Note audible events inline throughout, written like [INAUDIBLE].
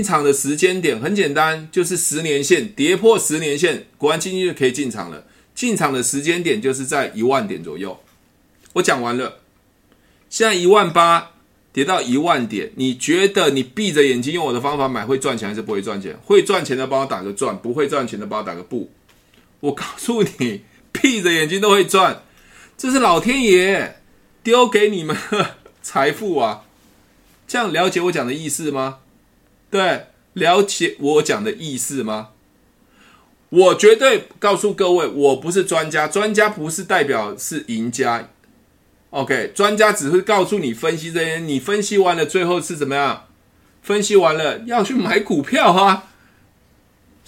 进场的时间点很简单，就是十年线跌破十年线，国安基金就可以进场了。进场的时间点就是在一万点左右。我讲完了，现在一万八跌到一万点，你觉得你闭着眼睛用我的方法买会赚钱还是不会赚钱？会赚钱的帮我打个赚，不会赚钱的帮我打个不。我告诉你，闭着眼睛都会赚，这是老天爷丢给你们的财富啊！这样了解我讲的意思吗？对，了解我讲的意思吗？我绝对告诉各位，我不是专家，专家不是代表是赢家。OK，专家只是告诉你分析这些，你分析完了最后是怎么样？分析完了要去买股票哈。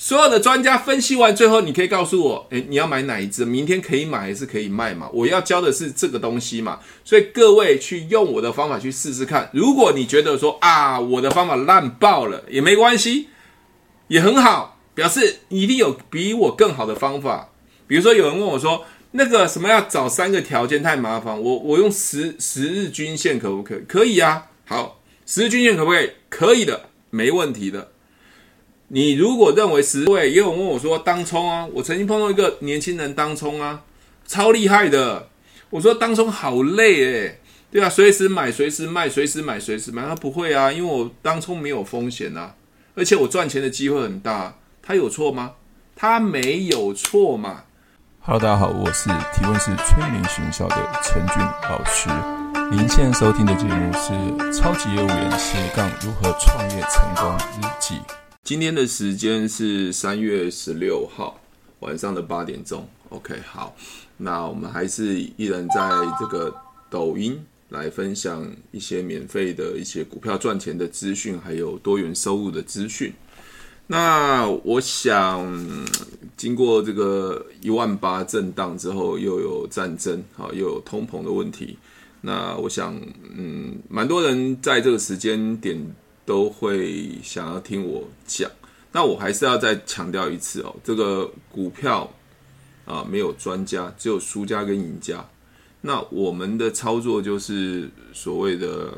所有的专家分析完，最后你可以告诉我，诶，你要买哪一只？明天可以买还是可以卖嘛？我要教的是这个东西嘛，所以各位去用我的方法去试试看。如果你觉得说啊，我的方法烂爆了，也没关系，也很好，表示一定有比我更好的方法。比如说有人问我说，那个什么要找三个条件太麻烦，我我用十十日均线可不可以？可以啊，好，十日均线可不可以？可以的，没问题的。你如果认为十位，也有问我说当冲啊，我曾经碰到一个年轻人当冲啊，超厉害的。我说当冲好累诶，对啊，随时买，随时卖，随时买，随时卖。他不会啊，因为我当冲没有风险啊，而且我赚钱的机会很大。他有错吗？他没有错嘛。Hello，大家好，我是提问是催眠学校的陈俊老师。您现在收听的节目是《超级业务员斜杠如何创业成功日记》。今天的时间是三月十六号晚上的八点钟。OK，好，那我们还是依然在这个抖音来分享一些免费的一些股票赚钱的资讯，还有多元收入的资讯。那我想，经过这个一万八震荡之后，又有战争，啊，又有通膨的问题。那我想，嗯，蛮多人在这个时间点。都会想要听我讲，那我还是要再强调一次哦，这个股票啊，没有专家，只有输家跟赢家。那我们的操作就是所谓的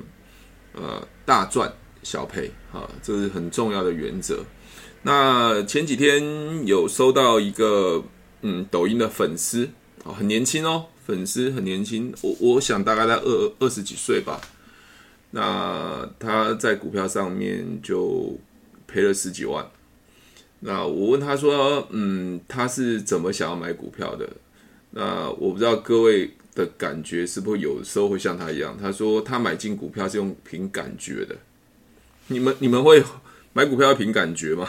呃大赚小赔啊，这是很重要的原则。那前几天有收到一个嗯抖音的粉丝啊，很年轻哦，粉丝很年轻，我我想大概在二二十几岁吧。那他在股票上面就赔了十几万。那我问他说：“嗯，他是怎么想要买股票的？”那我不知道各位的感觉是不是有时候会像他一样？他说他买进股票是用凭感觉的。你们你们会买股票要凭感觉吗？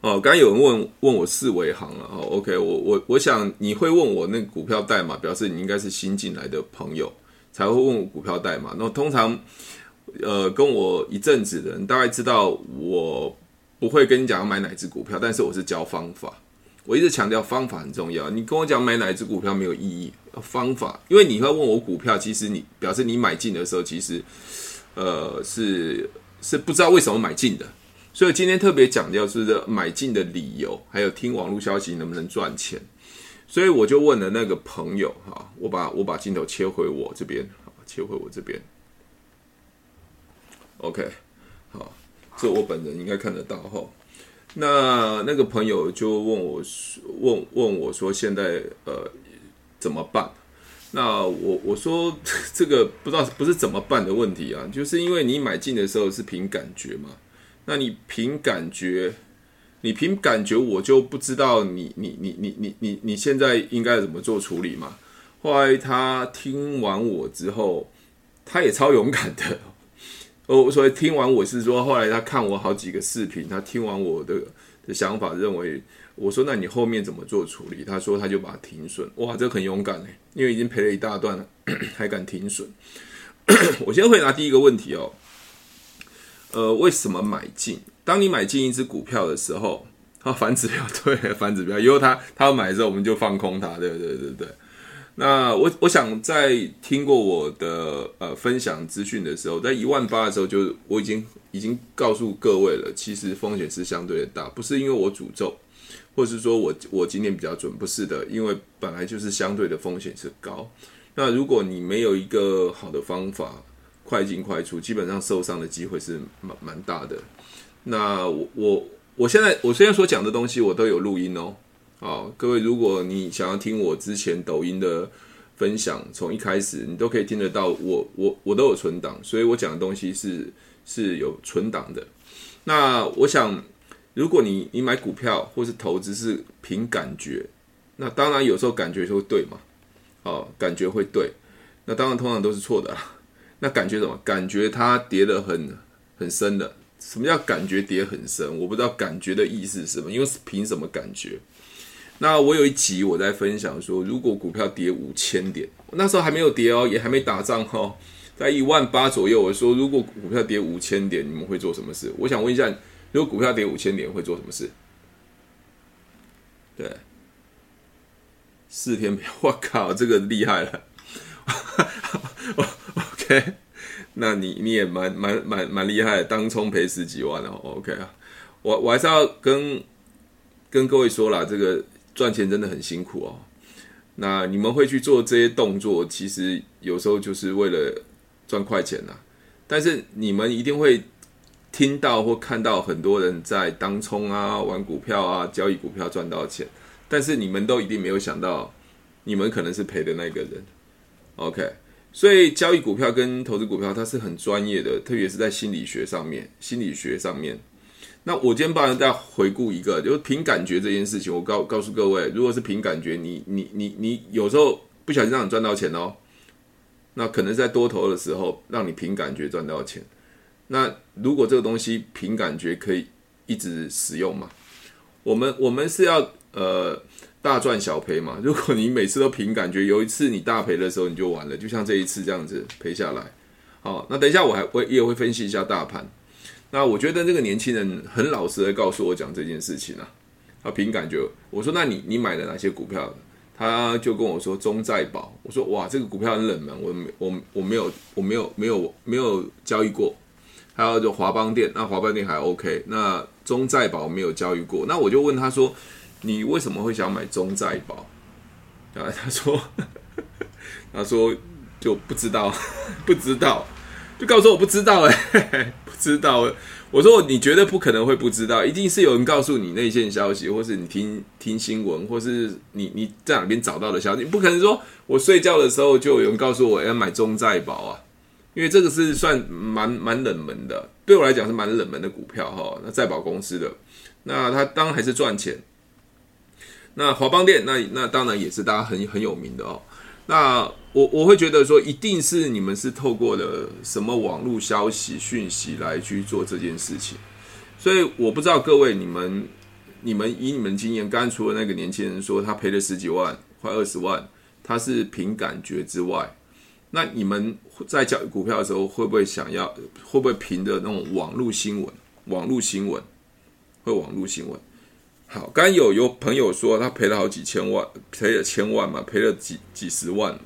哦，刚有人问问我四维行了。哦，OK，我我我想你会问我那股票代码，表示你应该是新进来的朋友。才会问我股票代码。那通常，呃，跟我一阵子的人大概知道，我不会跟你讲要买哪只股票，但是我是教方法。我一直强调方法很重要。你跟我讲买哪一只股票没有意义，方法，因为你会问我股票，其实你表示你买进的时候，其实，呃，是是不知道为什么买进的。所以今天特别讲的就是买进的理由，还有听网络消息能不能赚钱。所以我就问了那个朋友哈，我把我把镜头切回我这边，切回我这边，OK，好，这我本人应该看得到哈。那那个朋友就问我，问问我说，现在呃怎么办？那我我说 [LAUGHS] 这个不知道不是怎么办的问题啊，就是因为你买进的时候是凭感觉嘛，那你凭感觉。你凭感觉，我就不知道你你你你你你你现在应该怎么做处理嘛？后来他听完我之后，他也超勇敢的。[LAUGHS] 哦，所以听完我是说，后来他看我好几个视频，他听完我的的想法，认为我说，那你后面怎么做处理？他说他就把停损。哇，这很勇敢嘞，因为已经赔了一大段了，[CLEARS THROAT] 还敢停损。[COUGHS] 我先回答第一个问题哦。呃，为什么买进？当你买进一只股票的时候，它 [LAUGHS] 反指标对，反指标，以后它它买的时候，我们就放空它，对对对对。那我我想在听过我的呃分享资讯的时候，在一万八的时候就，就我已经已经告诉各位了，其实风险是相对的大，不是因为我诅咒，或是说我我今天比较准，不是的，因为本来就是相对的风险是高。那如果你没有一个好的方法，快进快出，基本上受伤的机会是蛮蛮大的。那我我我现在我现在所讲的东西，我都有录音哦。好，各位，如果你想要听我之前抖音的分享，从一开始你都可以听得到我，我我都有存档，所以我讲的东西是是有存档的。那我想，如果你你买股票或是投资是凭感觉，那当然有时候感觉就会对嘛，哦，感觉会对，那当然通常都是错的。那感觉什么？感觉它跌得很很深的。什么叫感觉跌很深？我不知道感觉的意思是什么，因为凭什么感觉？那我有一集我在分享说，如果股票跌五千点，那时候还没有跌哦，也还没打仗哦，在一万八左右。我说，如果股票跌五千点，你们会做什么事？我想问一下，如果股票跌五千点，会做什么事？对，四天，我靠，这个厉害了。OK，那你你也蛮蛮蛮蛮厉害，当冲赔十几万哦。OK 啊，我我还是要跟跟各位说啦，这个。赚钱真的很辛苦哦。那你们会去做这些动作，其实有时候就是为了赚快钱呐。但是你们一定会听到或看到很多人在当冲啊、玩股票啊、交易股票赚到钱，但是你们都一定没有想到，你们可能是赔的那个人。OK，所以交易股票跟投资股票，它是很专业的，特别是在心理学上面，心理学上面。那我今天帮大家回顾一个，就是凭感觉这件事情。我告告诉各位，如果是凭感觉，你你你你有时候不小心让你赚到钱哦，那可能在多头的时候让你凭感觉赚到钱。那如果这个东西凭感觉可以一直使用嘛？我们我们是要呃大赚小赔嘛？[LAUGHS] 如果你每次都凭感觉，有一次你大赔的时候你就完了，就像这一次这样子赔下来。好，那等一下我还我也会分析一下大盘。那我觉得这个年轻人很老实的告诉我讲这件事情啊，他凭感觉，我说那你你买了哪些股票？他就跟我说中在保，我说哇这个股票很冷门，我我我没有我没有没有没有交易过，还有就华邦电，那华邦电还 OK，那中在保没有交易过，那我就问他说，你为什么会想买中债保？啊，他说 [LAUGHS] 他说就不知道 [LAUGHS] 不知道，就告诉我不知道哎、[LAUGHS] 欸。知道，我说你绝对不可能会不知道，一定是有人告诉你内线消息，或是你听听新闻，或是你你在哪边找到的消息，不可能说我睡觉的时候就有人告诉我要买中债保啊，因为这个是算蛮蛮冷门的，对我来讲是蛮冷门的股票哈。那在保公司的，那他当然还是赚钱。那华邦电，那那当然也是大家很很有名的哦。那我我会觉得说，一定是你们是透过了什么网络消息讯息来去做这件事情，所以我不知道各位你们你们以你们经验，刚刚除了那个年轻人说他赔了十几万，快二十万，他是凭感觉之外，那你们在交易股票的时候，会不会想要会不会凭着那种网络新闻？网络新闻会网络新闻。好，刚有有朋友说他赔了好几千万，赔了千万嘛，赔了几几十万。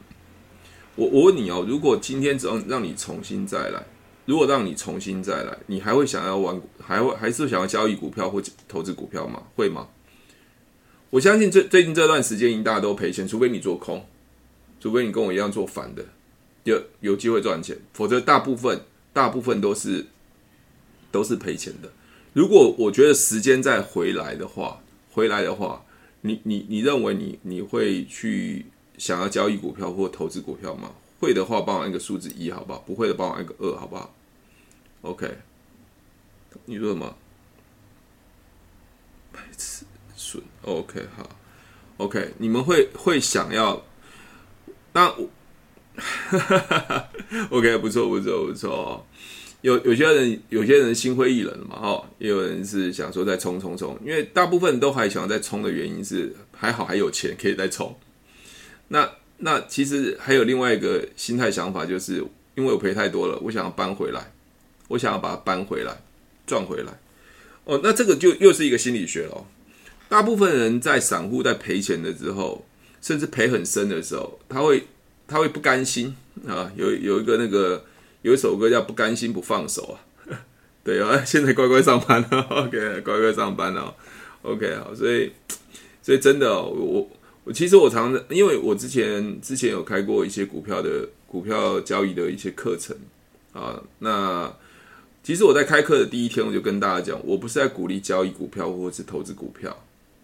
我我问你哦，如果今天只让让你重新再来，如果让你重新再来，你还会想要玩，还会还是想要交易股票或投资股票吗？会吗？我相信最最近这段时间，大家都赔钱，除非你做空，除非你跟我一样做反的，有有机会赚钱，否则大部分大部分都是都是赔钱的。如果我觉得时间再回来的话，回来的话，你你你认为你你会去想要交易股票或投资股票吗？会的话，帮我按个数字一，好不好？不会的，帮我按个二，好不好？OK，你说什么？白痴损？OK，好，OK，你们会会想要？那我，[LAUGHS] OK，不错，不错，不错。有有些人有些人心灰意冷嘛，哈，也有人是想说再冲冲冲，因为大部分人都还想再冲的原因是还好还有钱可以再冲。那那其实还有另外一个心态想法，就是因为我赔太多了，我想要搬回来，我想要把它搬回来赚回来。哦，那这个就又是一个心理学喽。大部分人在散户在赔钱的时候，甚至赔很深的时候，他会他会不甘心啊，有有一个那个。有一首歌叫《不甘心不放手》啊，[LAUGHS] 对啊，现在乖乖上班了，[LAUGHS] OK，乖乖上班了，OK，好，所以，所以真的，我我其实我常常，因为我之前之前有开过一些股票的股票交易的一些课程啊。那其实我在开课的第一天，我就跟大家讲，我不是在鼓励交易股票或是投资股票，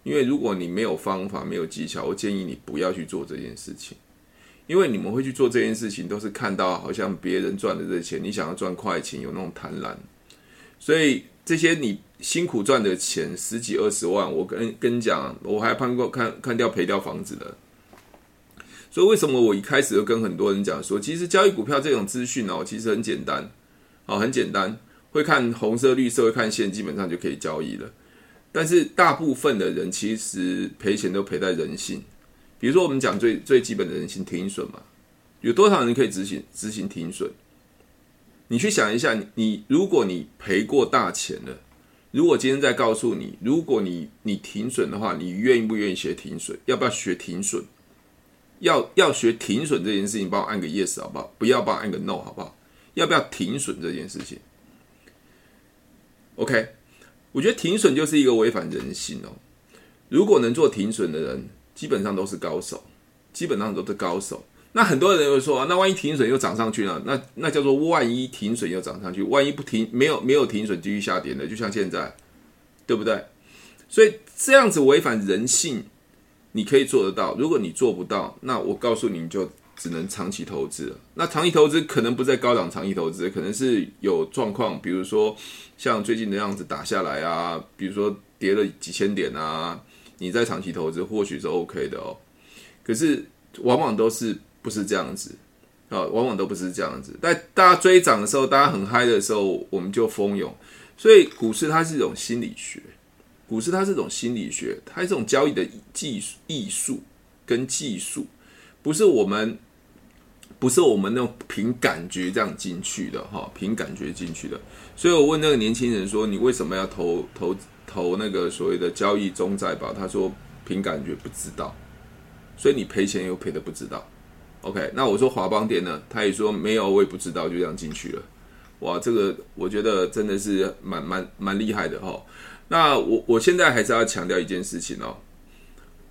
因为如果你没有方法、没有技巧，我建议你不要去做这件事情。因为你们会去做这件事情，都是看到好像别人赚的这钱，你想要赚快钱，有那种贪婪，所以这些你辛苦赚的钱十几二十万，我跟跟你讲，我还判过看看掉赔掉房子的。所以为什么我一开始就跟很多人讲说，其实交易股票这种资讯哦，其实很简单，哦，很简单，会看红色、绿色，会看线，基本上就可以交易了。但是大部分的人其实赔钱都赔在人性。比如说，我们讲最最基本的人性停损嘛，有多少人可以执行执行停损？你去想一下，你如果你赔过大钱了，如果今天再告诉你，如果你你停损的话，你愿意不愿意学停损？要不要学停损？要要学停损这件事情，帮我按个 yes 好不好？不要帮我按个 no 好不好？要不要停损这件事情？OK，我觉得停损就是一个违反人性哦。如果能做停损的人，基本上都是高手，基本上都是高手。那很多人会说啊，那万一停损又涨上去了，那那叫做万一停损又涨上去，万一不停，没有没有停损继续下跌的，就像现在，对不对？所以这样子违反人性，你可以做得到。如果你做不到，那我告诉你，你就只能长期投资。那长期投资可能不在高档长期投资，可能是有状况，比如说像最近的样子打下来啊，比如说跌了几千点啊。你在长期投资或许是 OK 的哦，可是往往都是不是这样子啊，往往都不是这样子。在大家追涨的时候，大家很嗨的时候，我们就蜂拥。所以股市它是一种心理学，股市它是一种心理学，它是一种交易的技术、艺术跟技术，不是我们不是我们那种凭感觉这样进去的哈，凭感觉进去的。所以我问那个年轻人说：“你为什么要投投？”投那个所谓的交易中债吧，他说凭感觉不知道，所以你赔钱又赔的不知道。OK，那我说华邦电呢，他也说没有，我也不知道，就这样进去了。哇，这个我觉得真的是蛮蛮蛮厉害的哈。那我我现在还是要强调一件事情哦，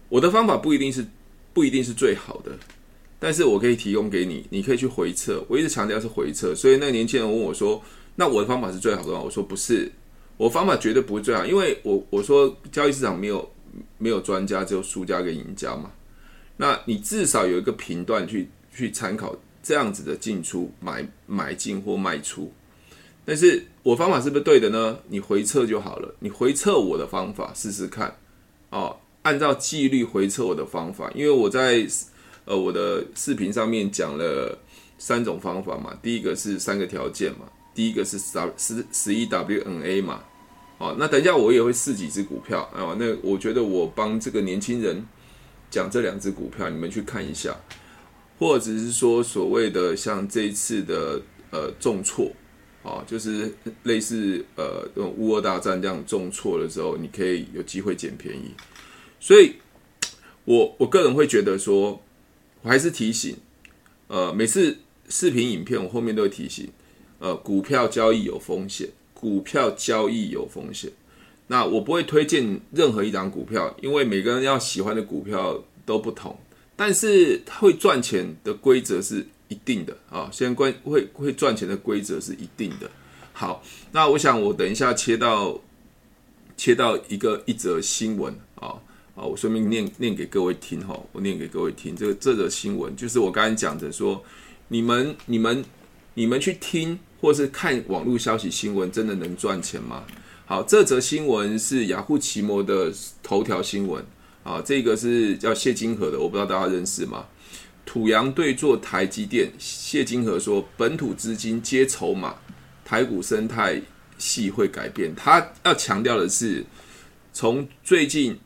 我的方法不一定是不一定是最好的，但是我可以提供给你，你可以去回测。我一直强调是回测，所以那个年轻人问我说，那我的方法是最好的吗？我说不是。我方法绝对不会最好，因为我我说交易市场没有没有专家，只有输家跟赢家嘛。那你至少有一个频段去去参考这样子的进出买买进或卖出。但是我方法是不是对的呢？你回测就好了，你回测我的方法试试看哦，按照纪律回测我的方法，因为我在呃我的视频上面讲了三种方法嘛，第一个是三个条件嘛，第一个是十十十一 WNA 嘛。哦，那等一下我也会试几只股票啊。那我觉得我帮这个年轻人讲这两只股票，你们去看一下，或者是说所谓的像这一次的呃重挫，啊，就是类似呃这种乌俄大战这样重挫的时候，你可以有机会捡便宜。所以，我我个人会觉得说，我还是提醒，呃，每次视频影片我后面都会提醒，呃，股票交易有风险。股票交易有风险，那我不会推荐任何一档股票，因为每个人要喜欢的股票都不同。但是会赚钱的规则是一定的啊，先关会会赚钱的规则是一定的。好，那我想我等一下切到切到一个一则新闻啊啊，我顺便念念给各位听哈，我念给各位听。这个这则新闻就是我刚才讲的，说你们你们你们去听。或是看网络消息新闻，真的能赚钱吗？好，这则新闻是雅虎奇摩的头条新闻啊，这个是叫谢金河的，我不知道大家认识吗？土洋对坐台积电，谢金河说本土资金接筹码，台股生态系会改变。他要强调的是，从最近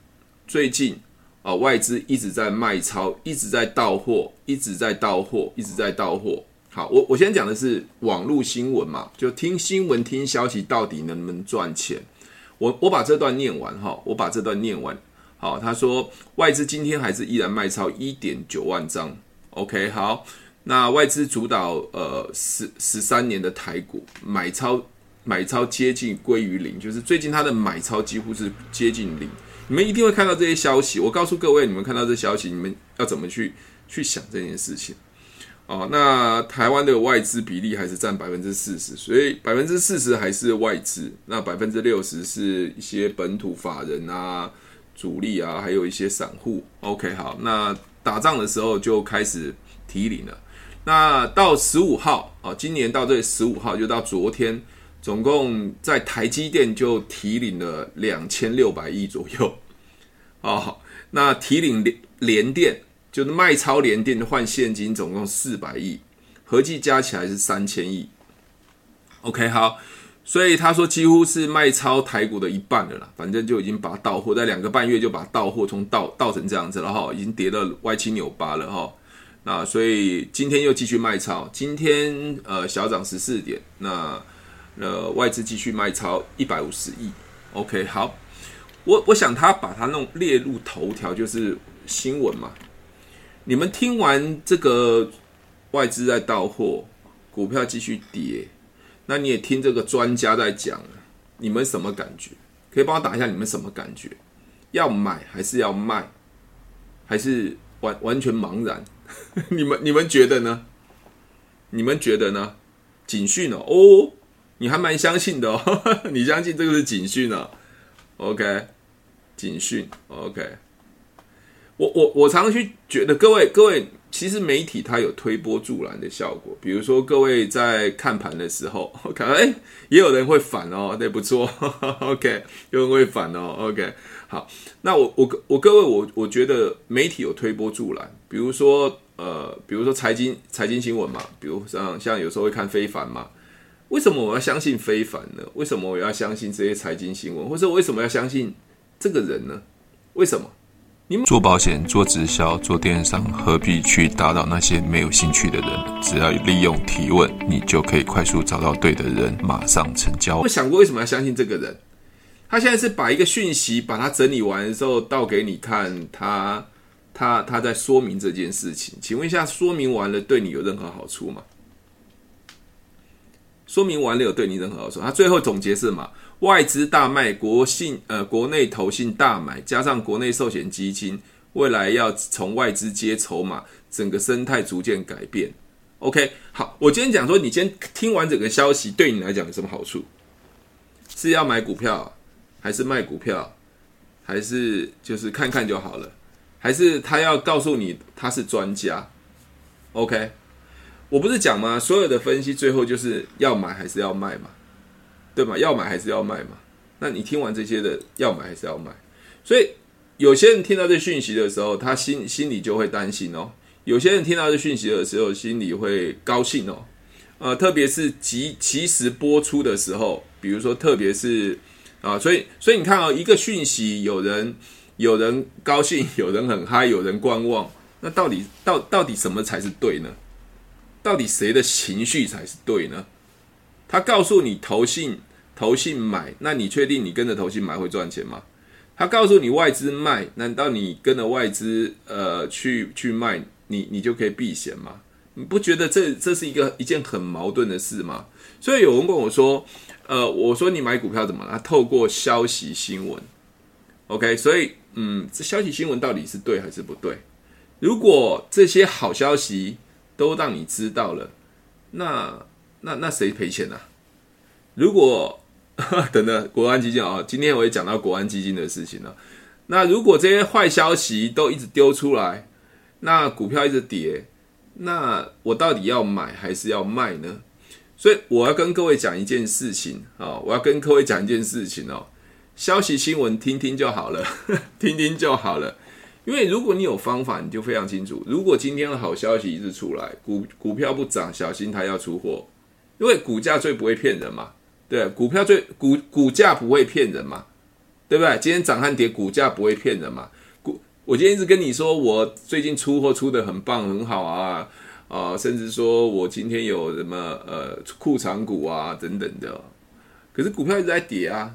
最近啊，外资一直在卖超，一直在到货，一直在到货，一直在到货。好，我我先讲的是网络新闻嘛，就听新闻、听消息，到底能不能赚钱？我我把这段念完哈，我把这段念完。好，他说外资今天还是依然卖超一点九万张。OK，好，那外资主导呃十十三年的台股买超买超接近归于零，就是最近他的买超几乎是接近零。你们一定会看到这些消息，我告诉各位，你们看到这消息，你们要怎么去去想这件事情？哦，那台湾的外资比例还是占百分之四十，所以百分之四十还是外资，那百分之六十是一些本土法人啊、主力啊，还有一些散户。OK，好，那打仗的时候就开始提领了。那到十五号啊，今年到这十五号就到昨天，总共在台积电就提领了两千六百亿左右。哦，那提领联联电。就是卖超联电换现金，总共四百亿，合计加起来是三千亿。OK，好，所以他说几乎是卖超台股的一半了啦，反正就已经把到货，在两个半月就把到货从倒倒成这样子了哈，已经跌到歪七扭八了哈。那所以今天又继续卖超，今天呃小涨十四点，那呃外资继续卖超一百五十亿。OK，好，我我想他把它弄列入头条就是新闻嘛。你们听完这个外资在到货，股票继续跌，那你也听这个专家在讲，你们什么感觉？可以帮我打一下你们什么感觉？要买还是要卖？还是完完全茫然？[LAUGHS] 你们你们觉得呢？你们觉得呢？警讯哦，哦，你还蛮相信的哦，[LAUGHS] 你相信这个是警讯哦？OK，警讯，OK。我我我常常去觉得，各位各位，其实媒体它有推波助澜的效果。比如说，各位在看盘的时候，看到哎，也有人会反哦，对，不错，OK，[LAUGHS] 有人会反哦，OK，好，那我我我各位，我我觉得媒体有推波助澜。比如说呃，比如说财经财经新闻嘛，比如像像有时候会看非凡嘛，为什么我要相信非凡呢？为什么我要相信这些财经新闻？或者为什么要相信这个人呢？为什么？做保险、做直销、做电商，何必去打扰那些没有兴趣的人？只要利用提问，你就可以快速找到对的人，马上成交。我想过为什么要相信这个人？他现在是把一个讯息把它整理完之后倒给你看，他他他在说明这件事情。请问一下，说明完了对你有任何好处吗？说明完了有对你任何好处？他最后总结是什么？外资大卖，国信呃国内投信大买，加上国内寿险基金，未来要从外资接筹码，整个生态逐渐改变。OK，好，我今天讲说，你今天听完整个消息，对你来讲有什么好处？是要买股票，还是卖股票，还是就是看看就好了？还是他要告诉你他是专家？OK，我不是讲吗？所有的分析最后就是要买还是要卖嘛？对吗？要买还是要卖嘛？那你听完这些的，要买还是要卖？所以有些人听到这讯息的时候，他心心里就会担心哦；有些人听到这讯息的时候，心里会高兴哦。呃，特别是即即时播出的时候，比如说，特别是啊，所以所以你看啊、哦，一个讯息，有人有人高兴，[LAUGHS] 有人很嗨，有人观望，那到底到到底什么才是对呢？到底谁的情绪才是对呢？他告诉你投信投信买，那你确定你跟着投信买会赚钱吗？他告诉你外资卖，难道你跟着外资呃去去卖，你你就可以避险吗？你不觉得这这是一个一件很矛盾的事吗？所以有人问我说，呃，我说你买股票怎么了？透过消息新闻，OK，所以嗯，这消息新闻到底是对还是不对？如果这些好消息都让你知道了，那。那那谁赔钱呢、啊？如果 [LAUGHS] 等等国安基金啊，今天我也讲到国安基金的事情了。那如果这些坏消息都一直丢出来，那股票一直跌，那我到底要买还是要卖呢？所以我要跟各位讲一件事情啊，我要跟各位讲一件事情哦。消息新闻听听就好了，[LAUGHS] 听听就好了。因为如果你有方法，你就非常清楚。如果今天的好消息一直出来，股股票不涨，小心它要出货。因为股价最不会骗人嘛，对，股票最股股价不会骗人嘛，对不对？今天涨和跌，股价不会骗人嘛。股，我今天一直跟你说，我最近出货出得很棒，很好啊，啊、甚至说我今天有什么呃库藏股啊等等的，可是股票一直在跌啊，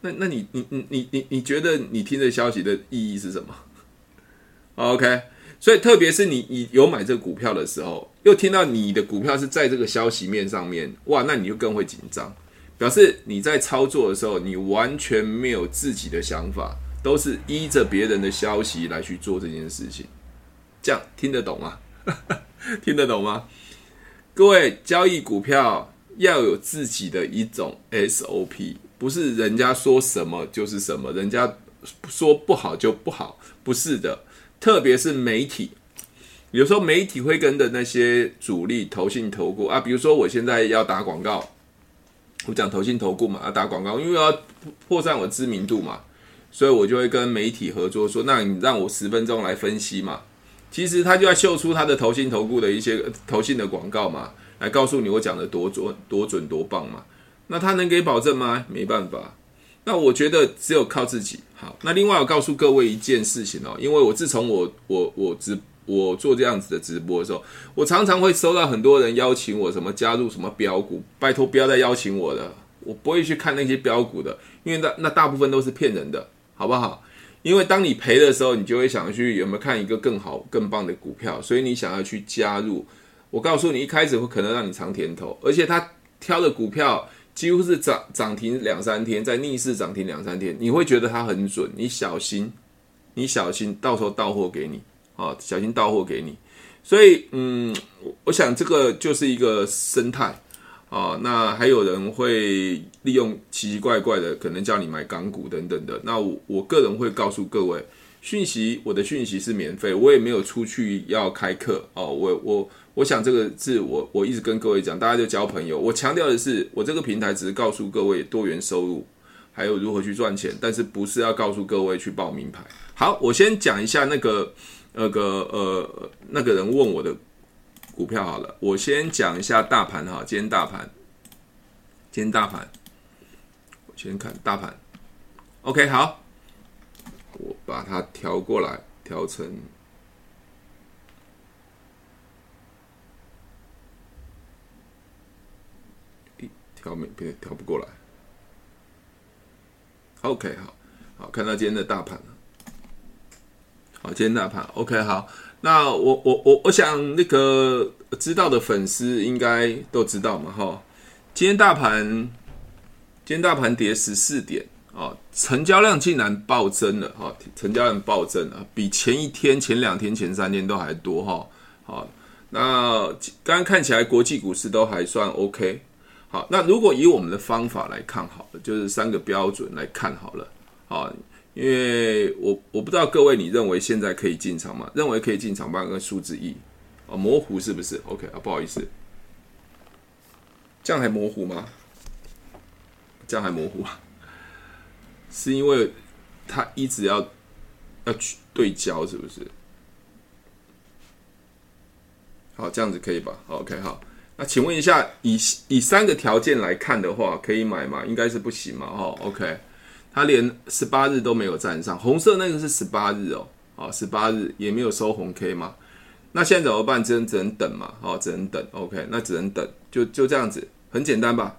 那那你你你你你你觉得你听这消息的意义是什么？OK。所以，特别是你你有买这个股票的时候，又听到你的股票是在这个消息面上面，哇，那你就更会紧张，表示你在操作的时候，你完全没有自己的想法，都是依着别人的消息来去做这件事情，这样听得懂吗？听得懂吗？各位交易股票要有自己的一种 SOP，不是人家说什么就是什么，人家说不好就不好，不是的。特别是媒体，有时候媒体会跟着那些主力投信投顾啊，比如说我现在要打广告，我讲投信投顾嘛，要打广告，因为要扩散我知名度嘛，所以我就会跟媒体合作说，那你让我十分钟来分析嘛。其实他就要秀出他的投信投顾的一些投信的广告嘛，来告诉你我讲的多准多准多棒嘛。那他能给保证吗？没办法。那我觉得只有靠自己。好，那另外我告诉各位一件事情哦，因为我自从我我我直我做这样子的直播的时候，我常常会收到很多人邀请我什么加入什么标股，拜托不要再邀请我了，我不会去看那些标股的，因为那那大部分都是骗人的，好不好？因为当你赔的时候，你就会想去有没有看一个更好、更棒的股票，所以你想要去加入。我告诉你，一开始会可能让你尝甜头，而且他挑的股票几乎是涨涨停两三天，在逆势涨停两三天，你会觉得它很准。你小心，你小心，到时候到货给你啊，小心到货给你。所以，嗯，我想这个就是一个生态。啊，那还有人会利用奇奇怪怪的，可能叫你买港股等等的。那我我个人会告诉各位，讯息我的讯息是免费，我也没有出去要开课哦。我我我想这个是我我一直跟各位讲，大家就交朋友。我强调的是，我这个平台只是告诉各位多元收入，还有如何去赚钱，但是不是要告诉各位去报名牌。好，我先讲一下那个那个呃那个人问我的。股票好了，我先讲一下大盘哈。今天大盘，今天大盘，我先看大盘。OK，好，我把它调过来，调成调没别调不过来。OK，好，好，看到今天的大盘。好，今天大盘 OK，好。那我我我我想那个知道的粉丝应该都知道嘛哈，今天大盘今天大盘跌十四点啊，成交量竟然暴增了哈，成交量暴增了，比前一天、前两天、前三天都还多哈。好，那刚刚看起来国际股市都还算 OK。好，那如果以我们的方法来看好了，就是三个标准来看好了啊。因为我我不知道各位你认为现在可以进场吗？认为可以进场，办个数字一啊，模糊是不是？OK 啊，不好意思，这样还模糊吗？这样还模糊啊？[LAUGHS] 是因为它一直要要去对焦，是不是？好，这样子可以吧？OK，好，那请问一下，以以三个条件来看的话，可以买吗？应该是不行嘛？哈，OK。它连十八日都没有站上，红色那个是十八日哦，啊，十八日也没有收红 K 嘛，那现在怎么办？只能只能等嘛，好，只能等，OK，那只能等，就就这样子，很简单吧？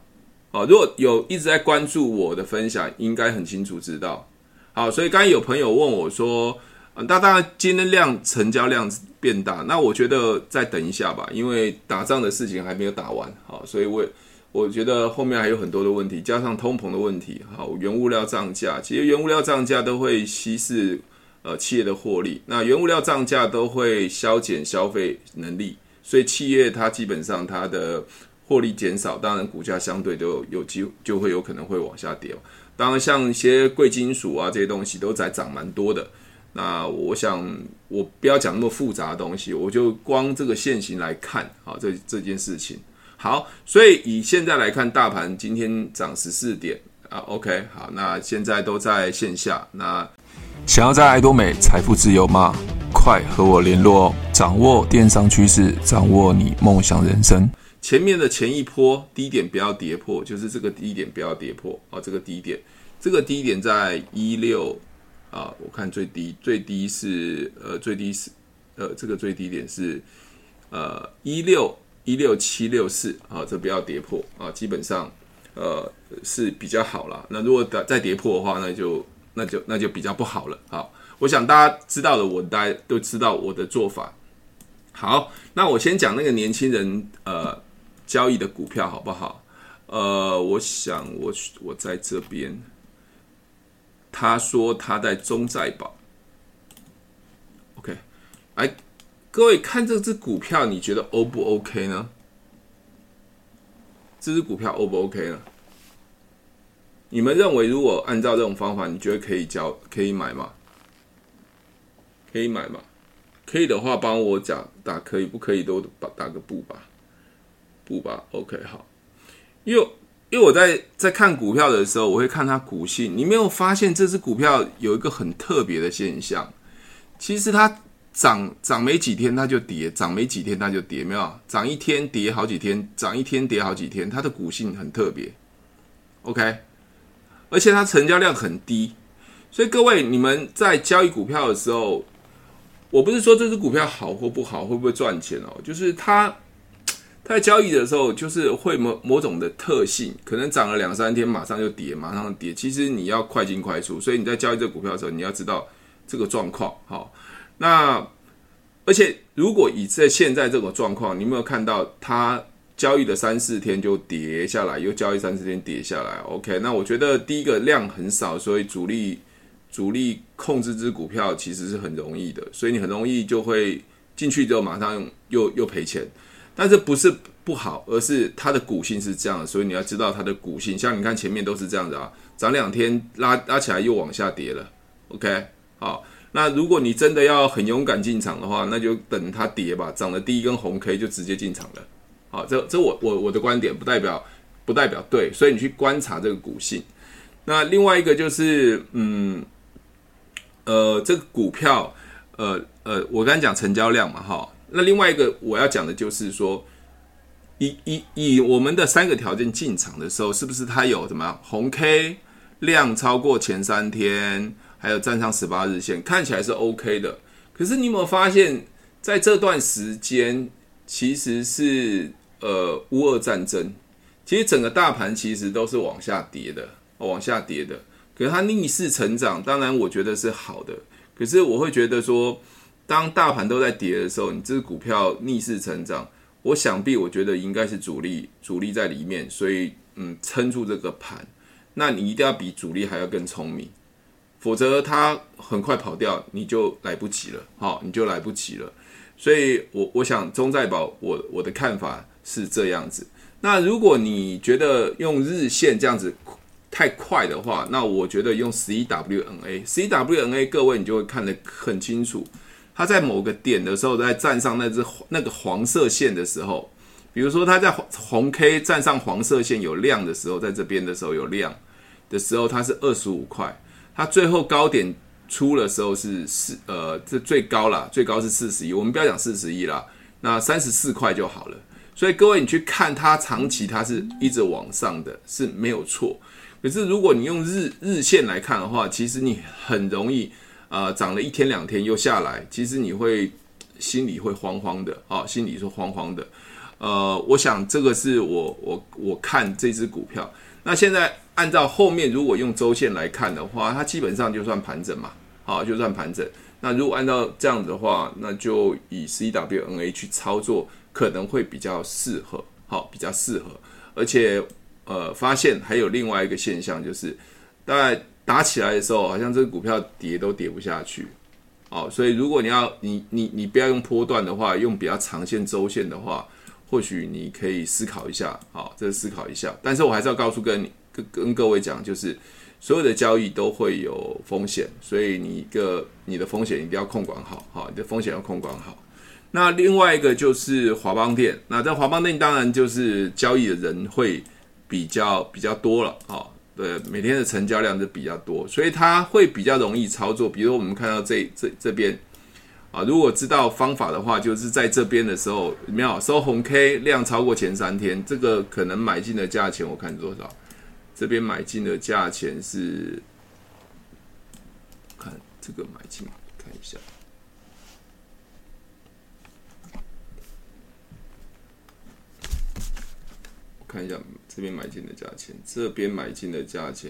好，如果有一直在关注我的分享，应该很清楚知道。好，所以刚才有朋友问我说，嗯，大大今天量成交量变大，那我觉得再等一下吧，因为打仗的事情还没有打完，好，所以我。我觉得后面还有很多的问题，加上通膨的问题，好，原物料涨价，其实原物料涨价都会稀释呃企业的获利，那原物料涨价都会削减消费能力，所以企业它基本上它的获利减少，当然股价相对都有机就会有可能会往下跌。当然像一些贵金属啊这些东西都在涨蛮多的，那我想我不要讲那么复杂的东西，我就光这个现行来看啊这这件事情。好，所以以现在来看，大盘今天涨十四点啊。OK，好，那现在都在线下。那想要在爱多美财富自由吗？快和我联络哦！掌握电商趋势，掌握你梦想人生。前面的前一波低点不要跌破，就是这个低点不要跌破啊。这个低点，这个低点在一六啊。我看最低最低是呃最低是呃这个最低点是呃一六。一六七六四啊，这不要跌破啊，基本上呃是比较好了。那如果再再跌破的话，那就那就那就比较不好了啊。我想大家知道的，我大家都知道我的做法。好，那我先讲那个年轻人呃交易的股票好不好？呃，我想我我在这边，他说他在中在宝，OK，哎。各位看这只股票，你觉得 O 不 OK 呢？这只股票 O 不 OK 呢？你们认为，如果按照这种方法，你觉得可以交可以买吗？可以买吗？可以的话，帮我讲打可以，不可以都打打个不吧，不吧，OK 好。又因为我在在看股票的时候，我会看它股性。你没有发现这只股票有一个很特别的现象？其实它涨涨没几天它就跌，涨没几天它就跌，没有？涨一天跌好几天，涨一天跌好几天，它的股性很特别。OK，而且它成交量很低，所以各位你们在交易股票的时候。我不是说这只股票好或不好，会不会赚钱哦？就是它，它在交易的时候，就是会某某种的特性，可能涨了两三天，马上就跌，马上跌。其实你要快进快出，所以你在交易这股票的时候，你要知道这个状况。好，那而且如果以在现在这种状况，你有没有看到它交易的三四天就跌下来，又交易三四天跌下来？OK，那我觉得第一个量很少，所以主力。主力控制支股票其实是很容易的，所以你很容易就会进去之后马上又又赔钱。但是不是不好，而是它的股性是这样，所以你要知道它的股性。像你看前面都是这样子啊，涨两天拉拉起来又往下跌了。OK，好，那如果你真的要很勇敢进场的话，那就等它跌吧，涨了第一根红 K 就直接进场了。好，这这我我我的观点不代表不代表对，所以你去观察这个股性。那另外一个就是嗯。呃，这个股票，呃呃，我刚才讲成交量嘛，哈。那另外一个我要讲的就是说，以以以我们的三个条件进场的时候，是不是它有什么红 K 量超过前三天，还有站上十八日线，看起来是 OK 的。可是你有没有发现，在这段时间其实是呃乌俄战争，其实整个大盘其实都是往下跌的，往下跌的。可是它逆势成长，当然我觉得是好的。可是我会觉得说，当大盘都在跌的时候，你这个股票逆势成长，我想必我觉得应该是主力，主力在里面，所以嗯，撑住这个盘。那你一定要比主力还要更聪明，否则它很快跑掉，你就来不及了，好，你就来不及了。所以我我想中再保，我我的看法是这样子。那如果你觉得用日线这样子，太快的话，那我觉得用十一 WNA，十一 WNA 各位你就会看得很清楚。它在某个点的时候，在站上那只那个黄色线的时候，比如说它在红 K 站上黄色线有量的时候，在这边的时候有量的时候，它是二十五块。它最后高点出的时候是四呃，这最高了，最高是四十一。我们不要讲四十一啦，那三十四块就好了。所以各位你去看它长期，它是一直往上的，是没有错。可是，如果你用日日线来看的话，其实你很容易，呃，涨了一天两天又下来，其实你会心里会慌慌的啊，心里是慌慌的。呃，我想这个是我我我看这只股票。那现在按照后面如果用周线来看的话，它基本上就算盘整嘛，好，就算盘整。那如果按照这样子的话，那就以 CWNA 去操作可能会比较适合，好，比较适合，而且。呃，发现还有另外一个现象，就是大概打起来的时候，好像这个股票跌都跌不下去，哦，所以如果你要你你你不要用波段的话，用比较长线周线的话，或许你可以思考一下，好，这思考一下。但是我还是要告诉跟你跟跟各位讲，就是所有的交易都会有风险，所以你一个你的风险一定要控管好，好，你的风险要控管好。那另外一个就是华邦电，那在华邦电当然就是交易的人会。比较比较多了，哦，对，每天的成交量就比较多，所以它会比较容易操作。比如我们看到这这这边，啊，如果知道方法的话，就是在这边的时候，没有收红 K 量超过前三天，这个可能买进的价钱我看多少？这边买进的价钱是，看这个买进，看一下。看一下这边买进的价钱，这边买进的价钱，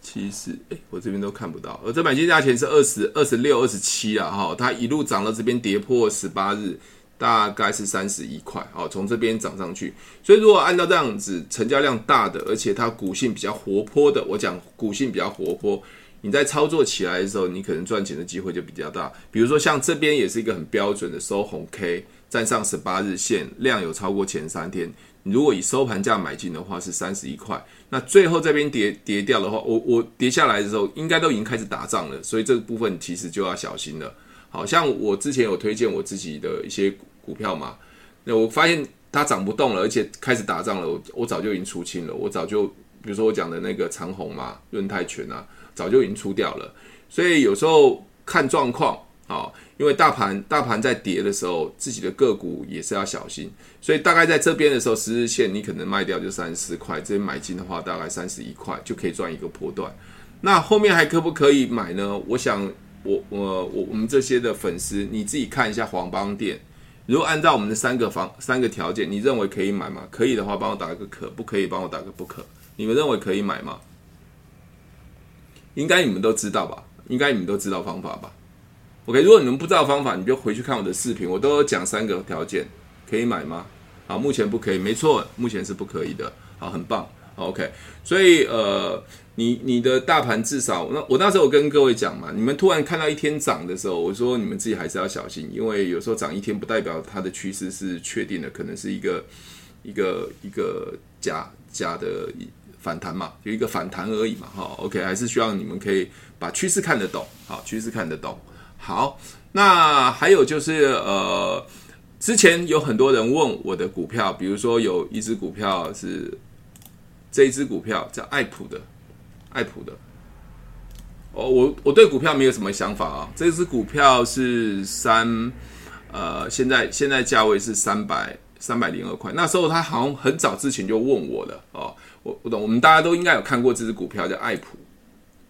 其实哎，我这边都看不到。而这买进价钱是二十二十六、二十七啊，哈，它一路涨到这边跌破十八日，大概是三十一块，哦，从这边涨上去。所以如果按照这样子，成交量大的，而且它股性比较活泼的，我讲股性比较活泼，你在操作起来的时候，你可能赚钱的机会就比较大。比如说像这边也是一个很标准的收红 K，站上十八日线，量有超过前三天。如果以收盘价买进的话是三十一块，那最后这边跌跌掉的话，我我跌下来的时候应该都已经开始打仗了，所以这个部分其实就要小心了。好像我之前有推荐我自己的一些股票嘛，那我发现它涨不动了，而且开始打仗了，我我早就已经出清了，我早就比如说我讲的那个长虹嘛，润泰全啊。早就已经出掉了，所以有时候看状况啊，因为大盘大盘在跌的时候，自己的个股也是要小心。所以大概在这边的时候，十日线你可能卖掉就三十四块，这边买进的话大概三十一块就可以赚一个波段。那后面还可不可以买呢？我想我我我我们这些的粉丝，你自己看一下黄邦店。如果按照我们的三个方三个条件，你认为可以买吗？可以的话，帮我打个可；不可以，帮我打个不可。你们认为可以买吗？应该你们都知道吧？应该你们都知道方法吧？OK，如果你们不知道方法，你就回去看我的视频，我都有讲三个条件，可以买吗？好，目前不可以，没错，目前是不可以的。好，很棒。OK，所以呃，你你的大盘至少，那我那时候我跟各位讲嘛，你们突然看到一天涨的时候，我说你们自己还是要小心，因为有时候涨一天不代表它的趋势是确定的，可能是一个一个一个假假的。反弹嘛，有一个反弹而已嘛，哈，OK，还是需要你们可以把趋势看得懂，好，趋势看得懂。好，那还有就是，呃，之前有很多人问我的股票，比如说有一只股票是这一只股票叫爱普的，爱普的，哦，我我对股票没有什么想法啊，这只股票是三，呃，现在现在价位是三百三百零二块，那时候他好像很早之前就问我了，哦。我不懂，我们大家都应该有看过这只股票叫爱普，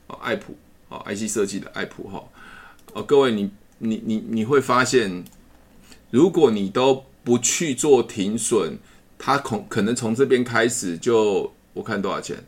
哦，爱普，哦，IC 设计的爱普，哈，哦，哦各位你你你你会发现，如果你都不去做停损，它可可能从这边开始就我看多少钱，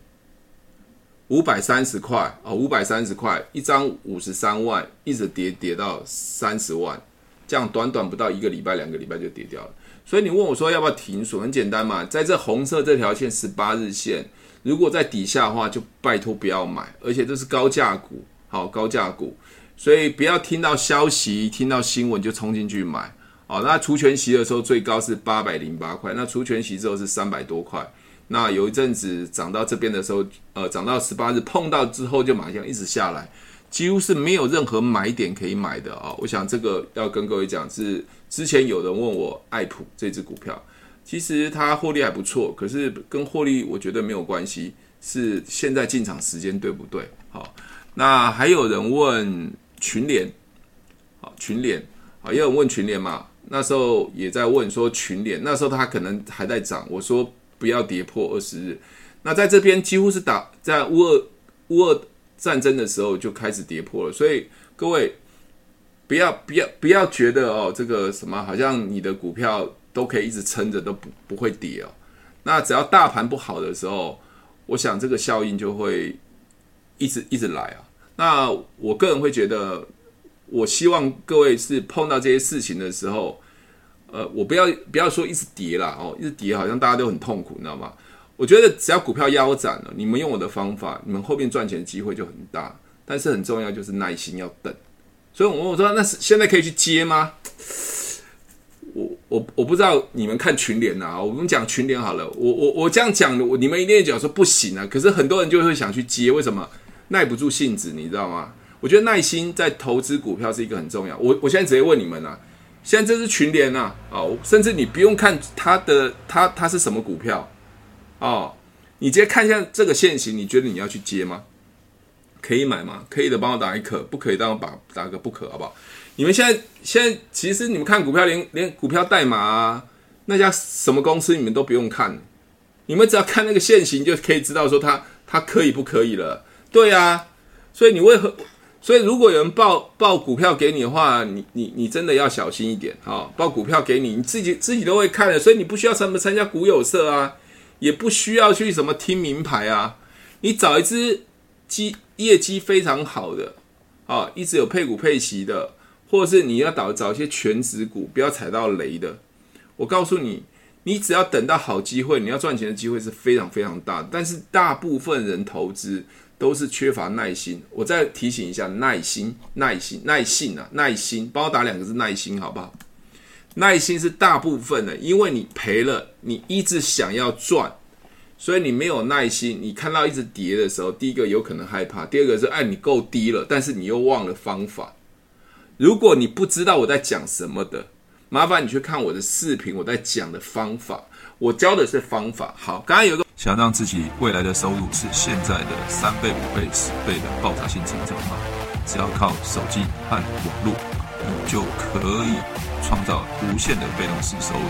五百三十块，哦，五百三十块一张五十三万，一直跌跌到三十万，这样短短不到一个礼拜两个礼拜就跌掉了。所以你问我说要不要停损？很简单嘛，在这红色这条线十八日线，如果在底下的话，就拜托不要买，而且这是高价股，好高价股，所以不要听到消息、听到新闻就冲进去买。好，那除权息的时候最高是八百零八块，那除权息之后是三百多块，那有一阵子涨到这边的时候，呃，涨到十八日碰到之后就马上一直下来。几乎是没有任何买点可以买的啊！我想这个要跟各位讲，是之前有人问我爱普这只股票，其实它获利还不错，可是跟获利我觉得没有关系，是现在进场时间对不对？好，那还有人问群联，好群联啊，也有人问群联嘛，那时候也在问说群联，那时候它可能还在涨，我说不要跌破二十日，那在这边几乎是打在乌二乌二。战争的时候就开始跌破了，所以各位不要不要不要觉得哦，这个什么好像你的股票都可以一直撑着都不不会跌哦。那只要大盘不好的时候，我想这个效应就会一直一直来啊。那我个人会觉得，我希望各位是碰到这些事情的时候，呃，我不要不要说一直跌啦哦，一直跌好像大家都很痛苦，你知道吗？我觉得只要股票腰斩了，你们用我的方法，你们后面赚钱机会就很大。但是很重要就是耐心要等。所以我我说：“那是现在可以去接吗？”我我我不知道你们看群联啊，我们讲群联好了。我我我这样讲的，你们一定讲说不行啊。可是很多人就会想去接，为什么？耐不住性子，你知道吗？我觉得耐心在投资股票是一个很重要。我我现在直接问你们啊，现在这是群联啊，哦，甚至你不用看它的它它是什么股票。哦，你直接看一下这个线型，你觉得你要去接吗？可以买吗？可以的，帮我打一可；不可以，帮我打打个不可，好不好？你们现在现在其实你们看股票连，连股票代码啊，那家什么公司你们都不用看，你们只要看那个线型就可以知道说它它可以不可以了。对啊，所以你为何？所以如果有人报报股票给你的话，你你你真的要小心一点啊！报股票给你，你自己自己都会看的，所以你不需要什么参加股友社啊。也不需要去什么听名牌啊，你找一只绩业绩非常好的啊，一直有配股配息的，或者是你要找找一些全值股，不要踩到雷的。我告诉你，你只要等到好机会，你要赚钱的机会是非常非常大的。但是大部分人投资都是缺乏耐心。我再提醒一下，耐心、耐心、耐性啊，耐心，帮我打两个字，耐心，好不好？耐心是大部分的，因为你赔了，你一直想要赚，所以你没有耐心。你看到一直跌的时候，第一个有可能害怕，第二个是哎，你够低了，但是你又忘了方法。如果你不知道我在讲什么的，麻烦你去看我的视频，我在讲的方法，我教的是方法。好，刚刚有个想让自己未来的收入是现在的三倍、五倍、十倍的爆炸性成长吗？只要靠手机和网络，你就可以创造无限的被动式收入。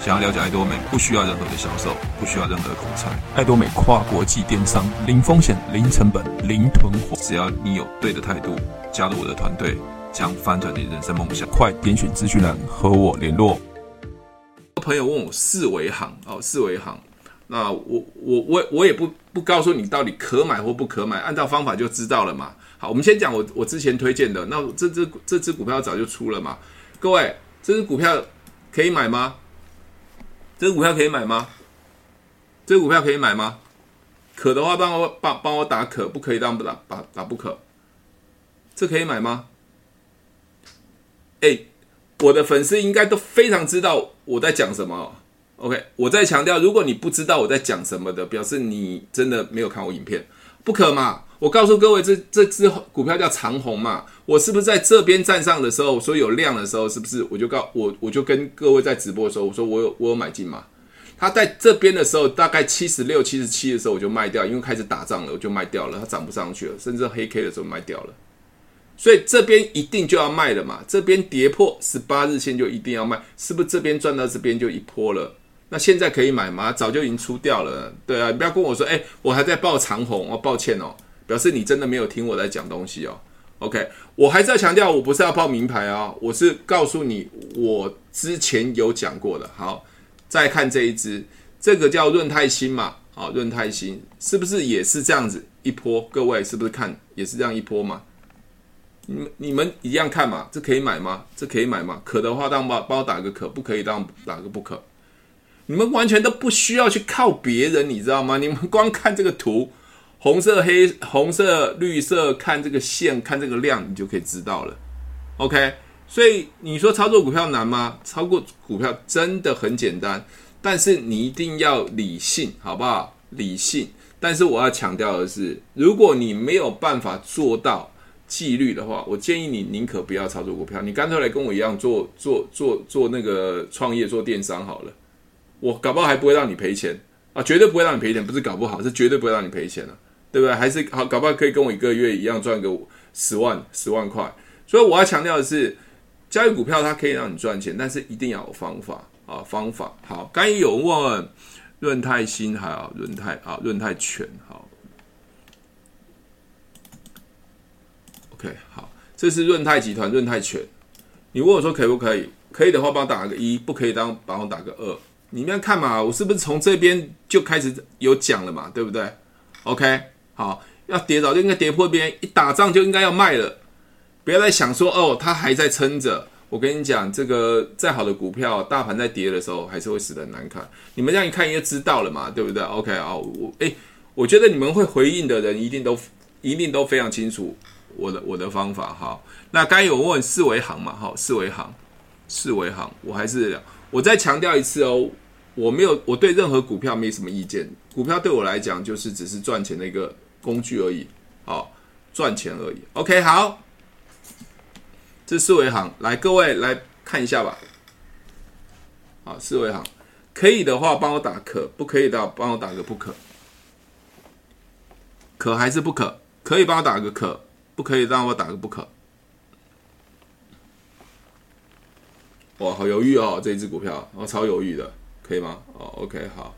想要了解爱多美，不需要任何的销售，不需要任何的口才。爱多美跨国际电商，零风险、零成本、零囤货，只要你有对的态度，加入我的团队。将翻转你人生梦想，快点选资讯栏和我联络。朋友问我四维行哦，四维行，那我我我我也不不告诉你到底可买或不可买，按照方法就知道了嘛。好，我们先讲我我之前推荐的，那这只这只股票早就出了嘛。各位，这只股票可以买吗？这支股票可以买吗？这支股票可以买吗？可的话帮我帮帮我打可，不可以当不打打打不可。这可以买吗？哎，我的粉丝应该都非常知道我在讲什么。OK，我在强调，如果你不知道我在讲什么的，表示你真的没有看我影片，不可嘛？我告诉各位，这这只股票叫长虹嘛？我是不是在这边站上的时候，说有量的时候，是不是我就告我我就跟各位在直播的时候，我说我有我有买进嘛？它在这边的时候，大概七十六、七十七的时候，我就卖掉，因为开始打仗了，我就卖掉了，它涨不上去了，甚至黑 K 的时候卖掉了。所以这边一定就要卖了嘛？这边跌破十八日线就一定要卖，是不是？这边赚到这边就一波了？那现在可以买吗？早就已经出掉了。对啊，你不要跟我说，哎，我还在抱长虹哦，抱歉哦，表示你真的没有听我在讲东西哦。OK，我还是要强调，我不是要报名牌啊，我是告诉你我之前有讲过的。好，再看这一只，这个叫润泰新嘛？好，润泰新是不是也是这样子一波？各位是不是看也是这样一波嘛？你们你们一样看嘛？这可以买吗？这可以买吗？可的话，当帮帮我打个可；不可以，当打个不可。你们完全都不需要去靠别人，你知道吗？你们光看这个图，红色、黑、红色、绿色，看这个线，看这个量，你就可以知道了。OK，所以你说操作股票难吗？操作股票真的很简单，但是你一定要理性，好不好？理性。但是我要强调的是，如果你没有办法做到。纪律的话，我建议你宁可不要操作股票，你干脆来跟我一样做做做做那个创业做电商好了。我搞不好还不会让你赔钱啊，绝对不会让你赔钱，不是搞不好，是绝对不会让你赔钱的，对不对？还是好，搞不好可以跟我一个月一样赚个十万十万块。所以我要强调的是，交易股票它可以让你赚钱，但是一定要有方法啊，方法好。刚有问润泰新还有润泰啊，润泰全好。OK，好，这是润泰集团润泰全。你问我说可不可以？可以的话，帮我打个一；不可以，当帮我打个二。你们看嘛，我是不是从这边就开始有讲了嘛？对不对？OK，好，要跌早就应该跌破边，一打仗就应该要卖了。不要再想说哦，它还在撑着。我跟你讲，这个再好的股票，大盘在跌的时候，还是会死得很难看。你们这样一看，应该知道了嘛？对不对？OK 啊，我诶，我觉得你们会回应的人，一定都一定都非常清楚。我的我的方法哈，那该有问四维行嘛？好，四维行，四维行，我还是我再强调一次哦，我没有我对任何股票没什么意见，股票对我来讲就是只是赚钱的一个工具而已，好，赚钱而已。OK，好，这四维行，来各位来看一下吧。好，四维行，可以的话帮我打可，不可以的帮我打个不可，可还是不可？可以帮我打个可。不可以让我打个不可。哇，好犹豫哦，这一只股票，我、超犹豫的，可以吗？哦，OK，好，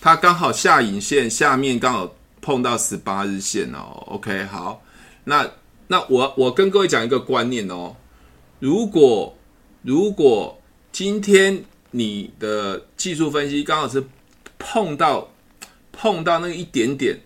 它刚好下影线下面刚好碰到十八日线哦，OK，好，那那我我跟各位讲一个观念哦，如果如果今天你的技术分析刚好是碰到碰到那一点点。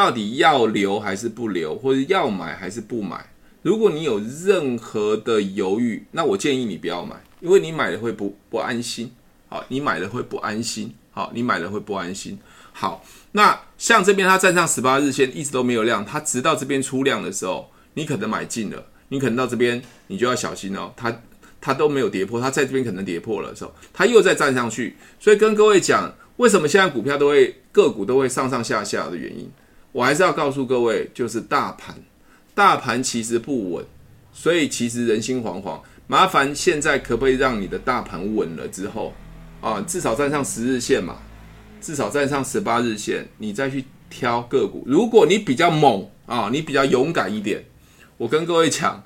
到底要留还是不留，或者要买还是不买？如果你有任何的犹豫，那我建议你不要买，因为你买了会不不安心。好，你买了会不安心。好，你买了会不安心。好，那像这边它站上十八日线一直都没有量，它直到这边出量的时候，你可能买进了，你可能到这边你就要小心哦，它它都没有跌破，它在这边可能跌破了的时候，它又再站上去，所以跟各位讲，为什么现在股票都会个股都会上上下下的原因，我还是要告诉各位，就是大盘，大盘其实不稳，所以其实人心惶惶，麻烦现在可不可以让你的大盘稳了之后啊，至少站上十日线嘛。至少站上十八日线，你再去挑个股。如果你比较猛啊，你比较勇敢一点，我跟各位讲，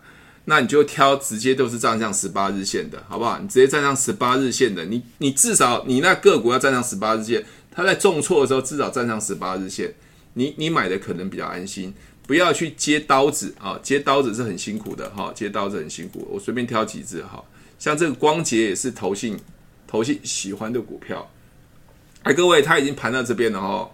那你就挑直接都是站上十八日线的，好不好？你直接站上十八日线的，你你至少你那个股要站上十八日线，它在重挫的时候至少站上十八日线，你你买的可能比较安心，不要去接刀子啊，接刀子是很辛苦的哈，接刀子很辛苦。我随便挑几只哈，像这个光洁也是投信投信喜欢的股票。哎，各位，它已经盘到这边了哦。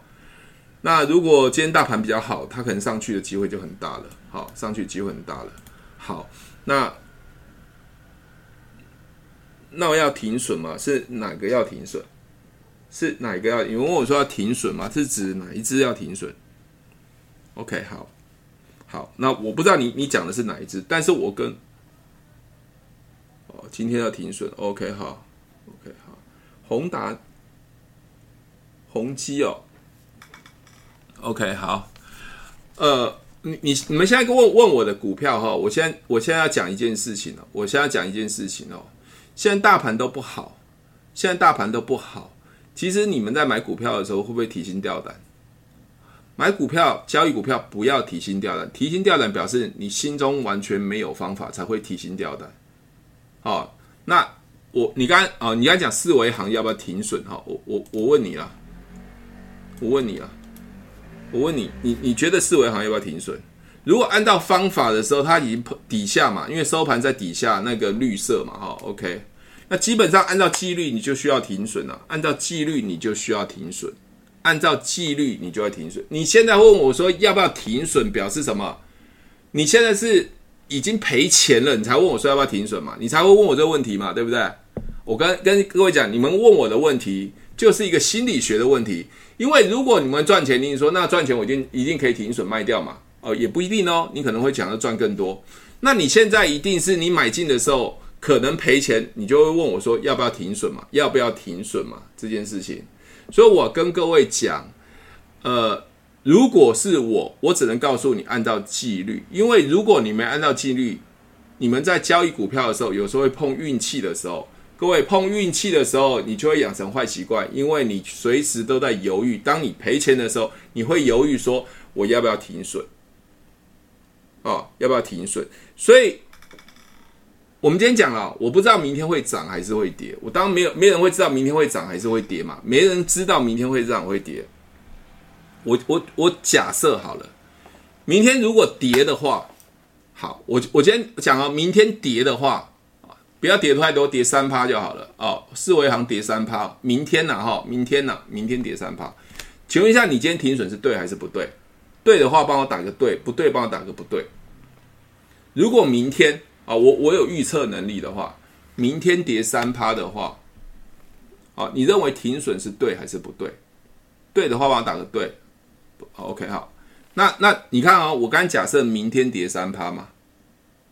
那如果今天大盘比较好，它可能上去的机会就很大了。好，上去机会很大了。好，那那我要停损吗？是哪个要停损？是哪个要？你问我说要停损吗？是指哪一只要停损？OK，好，好，那我不知道你你讲的是哪一只，但是我跟哦，今天要停损。OK，好，OK，好，宏达。宏基哦，OK 好，呃，你你你们现在跟我问我的股票哈，我现在我现在要讲一件事情哦，我现在要讲一件事情哦，现在大盘都不好，现在大盘都不好，其实你们在买股票的时候会不会提心吊胆？买股票交易股票不要提心吊胆，提心吊胆表示你心中完全没有方法才会提心吊胆。好，那我你刚啊，你刚讲四维航要不要停损哈？我我我问你啊。我问你啊，我问你，你你觉得四维航要不要停损？如果按照方法的时候，它已经底下嘛，因为收盘在底下那个绿色嘛，哈，OK，那基本上按照纪律你就需要停损了，按照纪律你就需要停损，按照纪律你就要停损。你现在问我说要不要停损，表示什么？你现在是已经赔钱了，你才问我说要不要停损嘛？你才会问我这个问题嘛，对不对？我跟跟各位讲，你们问我的问题就是一个心理学的问题。因为如果你们赚钱，你说那赚钱我一定一定可以停损卖掉嘛？哦，也不一定哦，你可能会想要赚更多。那你现在一定是你买进的时候可能赔钱，你就会问我说要不要停损嘛？要不要停损嘛？这件事情，所以我跟各位讲，呃，如果是我，我只能告诉你按照纪律，因为如果你没按照纪律，你们在交易股票的时候，有时候会碰运气的时候。各位碰运气的时候，你就会养成坏习惯，因为你随时都在犹豫。当你赔钱的时候，你会犹豫说：“我要不要停损？”哦，要不要停损？所以，我们今天讲了，我不知道明天会涨还是会跌。我当然没有，没人会知道明天会涨还是会跌嘛。没人知道明天会涨会跌。我我我假设好了，明天如果跌的话，好，我我今天讲啊，明天跌的话。不要跌太多，跌三趴就好了哦。四维行跌三趴，明天呢？哈，明天呢？明天跌三趴。请问一下，你今天停损是对还是不对？对的话，帮我打个对；不对，帮我打个不对。如果明天啊，我我有预测能力的话，明天跌三趴的话，啊，你认为停损是对还是不对？对的话，帮我打个对。OK，好。那那你看啊，我刚假设明天跌三趴嘛，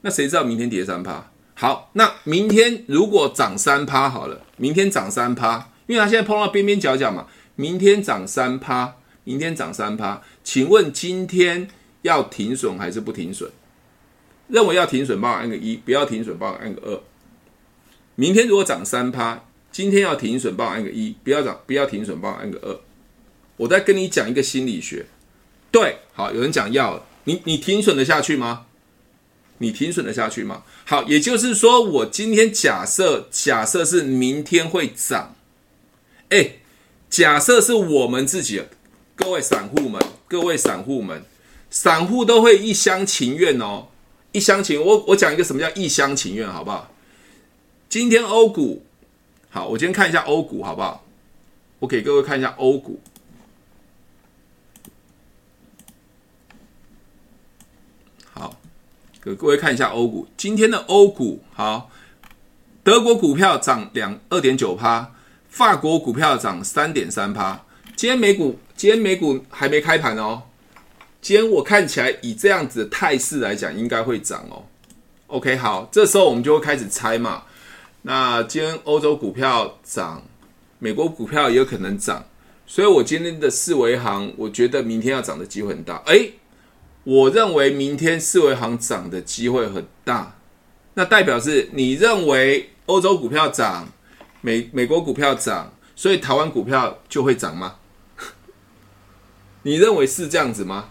那谁知道明天跌三趴？好，那明天如果涨三趴好了，明天涨三趴，因为它现在碰到边边角角嘛。明天涨三趴，明天涨三趴，请问今天要停损还是不停损？认为要停损，帮我按个一；不要停损，帮我按个二。明天如果涨三趴，今天要停损，帮我按个一；不要涨，不要停损，帮我按个二。我再跟你讲一个心理学，对，好，有人讲要了，你你停损得下去吗？你停损得下去吗？好，也就是说，我今天假设假设是明天会涨，哎，假设是我们自己，各位散户们，各位散户们，散户都会一厢情愿哦，一厢情。我我讲一个什么叫一厢情愿，好不好？今天欧股，好，我今天看一下欧股，好不好？我给各位看一下欧股。好给各位看一下欧股，今天的欧股好，德国股票涨两二点九趴，法国股票涨三点三趴。今天美股今天美股还没开盘哦。今天我看起来以这样子的态势来讲，应该会涨哦。OK，好，这时候我们就会开始猜嘛。那今天欧洲股票涨，美国股票也有可能涨，所以我今天的四维行，我觉得明天要涨的机会很大。诶，我认为明天四维行涨的机会很大，那代表是你认为欧洲股票涨，美美国股票涨，所以台湾股票就会涨吗？[LAUGHS] 你认为是这样子吗？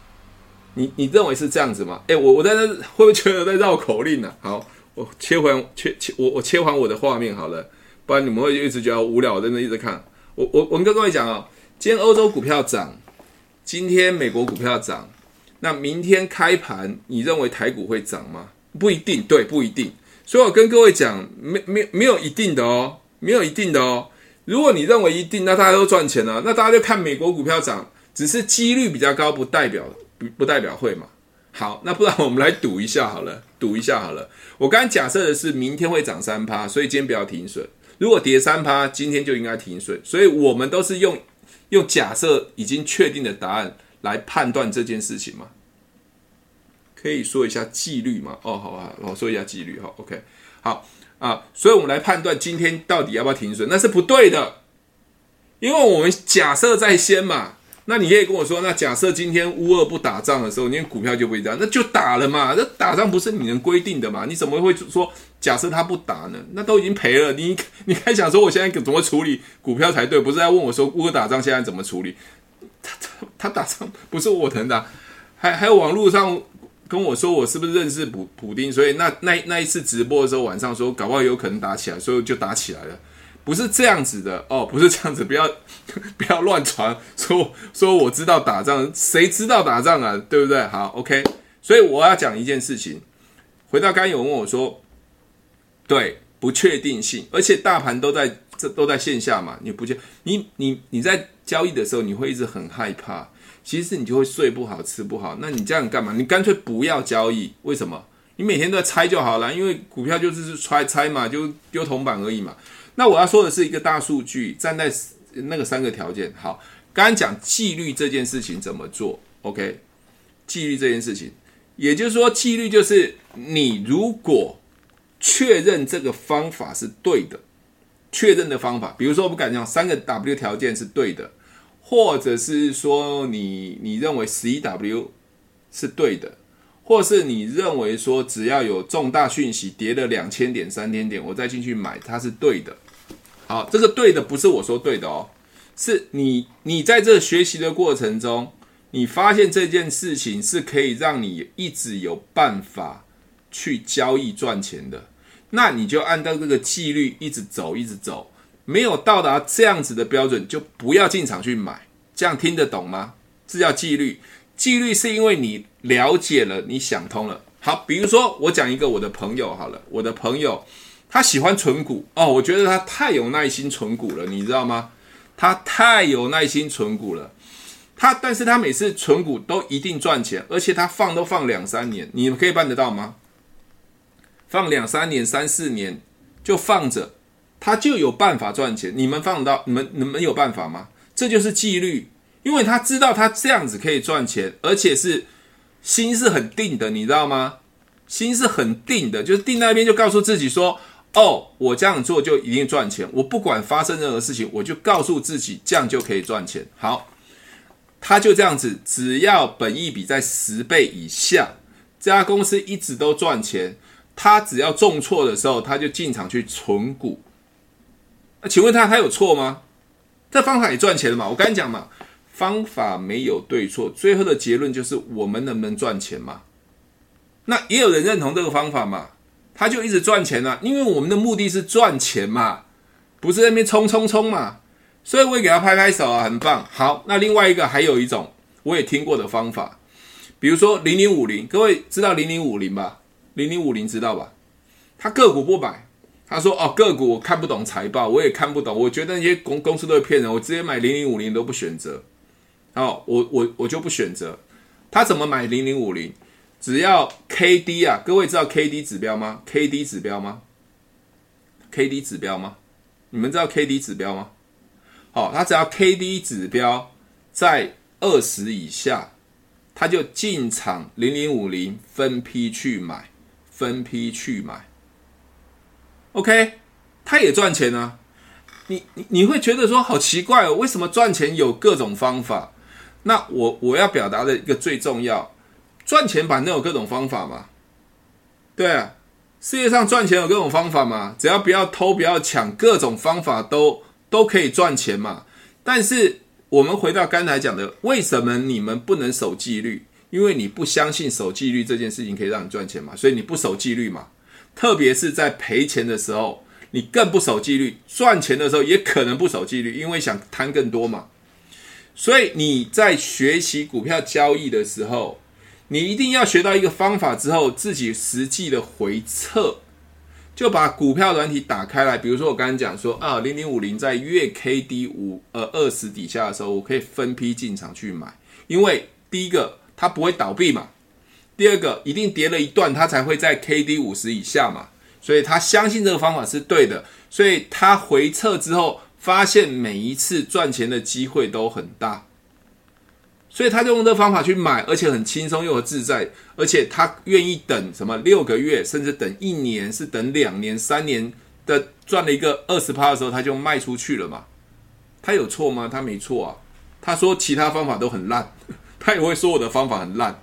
你你认为是这样子吗？诶，我我在那会不会觉得在绕口令呢、好，我切换切切我我切换我的画面好了，不然你们会一直觉得无聊，我在那一直看。我我我们跟各位讲啊，今天欧洲股票涨，今天美国股票涨，那明天开盘你认为台股会涨吗？不一定，对，不一定。所以我跟各位讲，没没没有一定的哦，没有一定的哦。如果你认为一定，那大家都赚钱了，那大家就看美国股票涨，只是几率比较高，不代表。不不代表会嘛？好，那不然我们来赌一下好了，赌一下好了。我刚才假设的是明天会涨三趴，所以今天不要停损。如果跌三趴，今天就应该停损。所以我们都是用用假设已经确定的答案来判断这件事情嘛。可以说一下纪律嘛？哦，好啊，我说一下纪律哈。OK，好啊，所以我们来判断今天到底要不要停损，那是不对的，因为我们假设在先嘛。那你可以跟我说，那假设今天乌俄不打仗的时候，你股票就不会涨，那就打了嘛。那打仗不是你能规定的嘛？你怎么会说假设他不打呢？那都已经赔了，你 [LAUGHS] 你还想说我现在怎么处理股票才对？不是在问我说乌俄打仗现在怎么处理？他他他打仗不是我能打，还还有网络上跟我说我是不是认识普普丁？所以那那那一次直播的时候晚上说搞不好有可能打起来，所以就打起来了。不是这样子的哦，不是这样子，不要 [LAUGHS] 不要乱传，说说我知道打仗，谁知道打仗啊？对不对？好，OK。所以我要讲一件事情，回到刚有问我说，对，不确定性，而且大盘都在这都在线下嘛，你不见你你你在交易的时候，你会一直很害怕，其实你就会睡不好，吃不好。那你这样干嘛？你干脆不要交易，为什么？你每天都在猜就好了，因为股票就是猜猜嘛，就丢铜板而已嘛。那我要说的是一个大数据，站在那个三个条件。好，刚刚讲纪律这件事情怎么做？OK，纪律这件事情，也就是说，纪律就是你如果确认这个方法是对的，确认的方法，比如说我们敢讲三个 W 条件是对的，或者是说你你认为十一 W 是对的。或是你认为说只要有重大讯息跌了两千点、三千点，我再进去买，它是对的。好，这个对的不是我说对的哦，是你你在这学习的过程中，你发现这件事情是可以让你一直有办法去交易赚钱的，那你就按照这个纪律一直走，一直走，没有到达这样子的标准，就不要进场去买。这样听得懂吗？这叫纪律。纪律是因为你了解了，你想通了。好，比如说我讲一个我的朋友好了，我的朋友他喜欢存股哦，我觉得他太有耐心存股了，你知道吗？他太有耐心存股了，他但是他每次存股都一定赚钱，而且他放都放两三年，你们可以办得到吗？放两三年、三四年就放着，他就有办法赚钱。你们放得到？你们你们有办法吗？这就是纪律。因为他知道他这样子可以赚钱，而且是心是很定的，你知道吗？心是很定的，就是定那边就告诉自己说：“哦，我这样做就一定赚钱。我不管发生任何事情，我就告诉自己这样就可以赚钱。”好，他就这样子，只要本益比在十倍以下，这家公司一直都赚钱。他只要重挫的时候，他就进场去存股。那请问他他有错吗？这方法也赚钱了嘛？我跟你讲嘛。方法没有对错，最后的结论就是我们能不能赚钱嘛？那也有人认同这个方法嘛？他就一直赚钱啊，因为我们的目的是赚钱嘛，不是在那边冲冲冲嘛。所以我也给他拍拍手啊，很棒。好，那另外一个还有一种我也听过的方法，比如说零零五零，各位知道零零五零吧？零零五零知道吧？他个股不买，他说哦，个股我看不懂财报，我也看不懂，我觉得那些公公司都是骗人，我直接买零零五零都不选择。哦，我我我就不选择。他怎么买零零五零？只要 K D 啊，各位知道 K D 指标吗？K D 指标吗？K D 指标吗？你们知道 K D 指标吗？好，他只要 K D 指标在二十以下，他就进场零零五零分批去买，分批去买。OK，他也赚钱啊。你你你会觉得说好奇怪哦，为什么赚钱有各种方法？那我我要表达的一个最重要，赚钱反正有各种方法嘛。对啊，世界上赚钱有各种方法嘛，只要不要偷不要抢，各种方法都都可以赚钱嘛。但是我们回到刚才讲的，为什么你们不能守纪律？因为你不相信守纪律这件事情可以让你赚钱嘛，所以你不守纪律嘛。特别是在赔钱的时候。你更不守纪律，赚钱的时候也可能不守纪律，因为想贪更多嘛。所以你在学习股票交易的时候，你一定要学到一个方法之后，自己实际的回测，就把股票软体打开来。比如说我刚刚讲说啊，零零五零在月 K D 五呃二十底下的时候，我可以分批进场去买，因为第一个它不会倒闭嘛，第二个一定跌了一段，它才会在 K D 五十以下嘛。所以他相信这个方法是对的，所以他回测之后发现每一次赚钱的机会都很大，所以他就用这方法去买，而且很轻松又自在，而且他愿意等什么六个月，甚至等一年，是等两年、三年的赚了一个二十趴的时候，他就卖出去了嘛？他有错吗？他没错啊。他说其他方法都很烂，[LAUGHS] 他也会说我的方法很烂。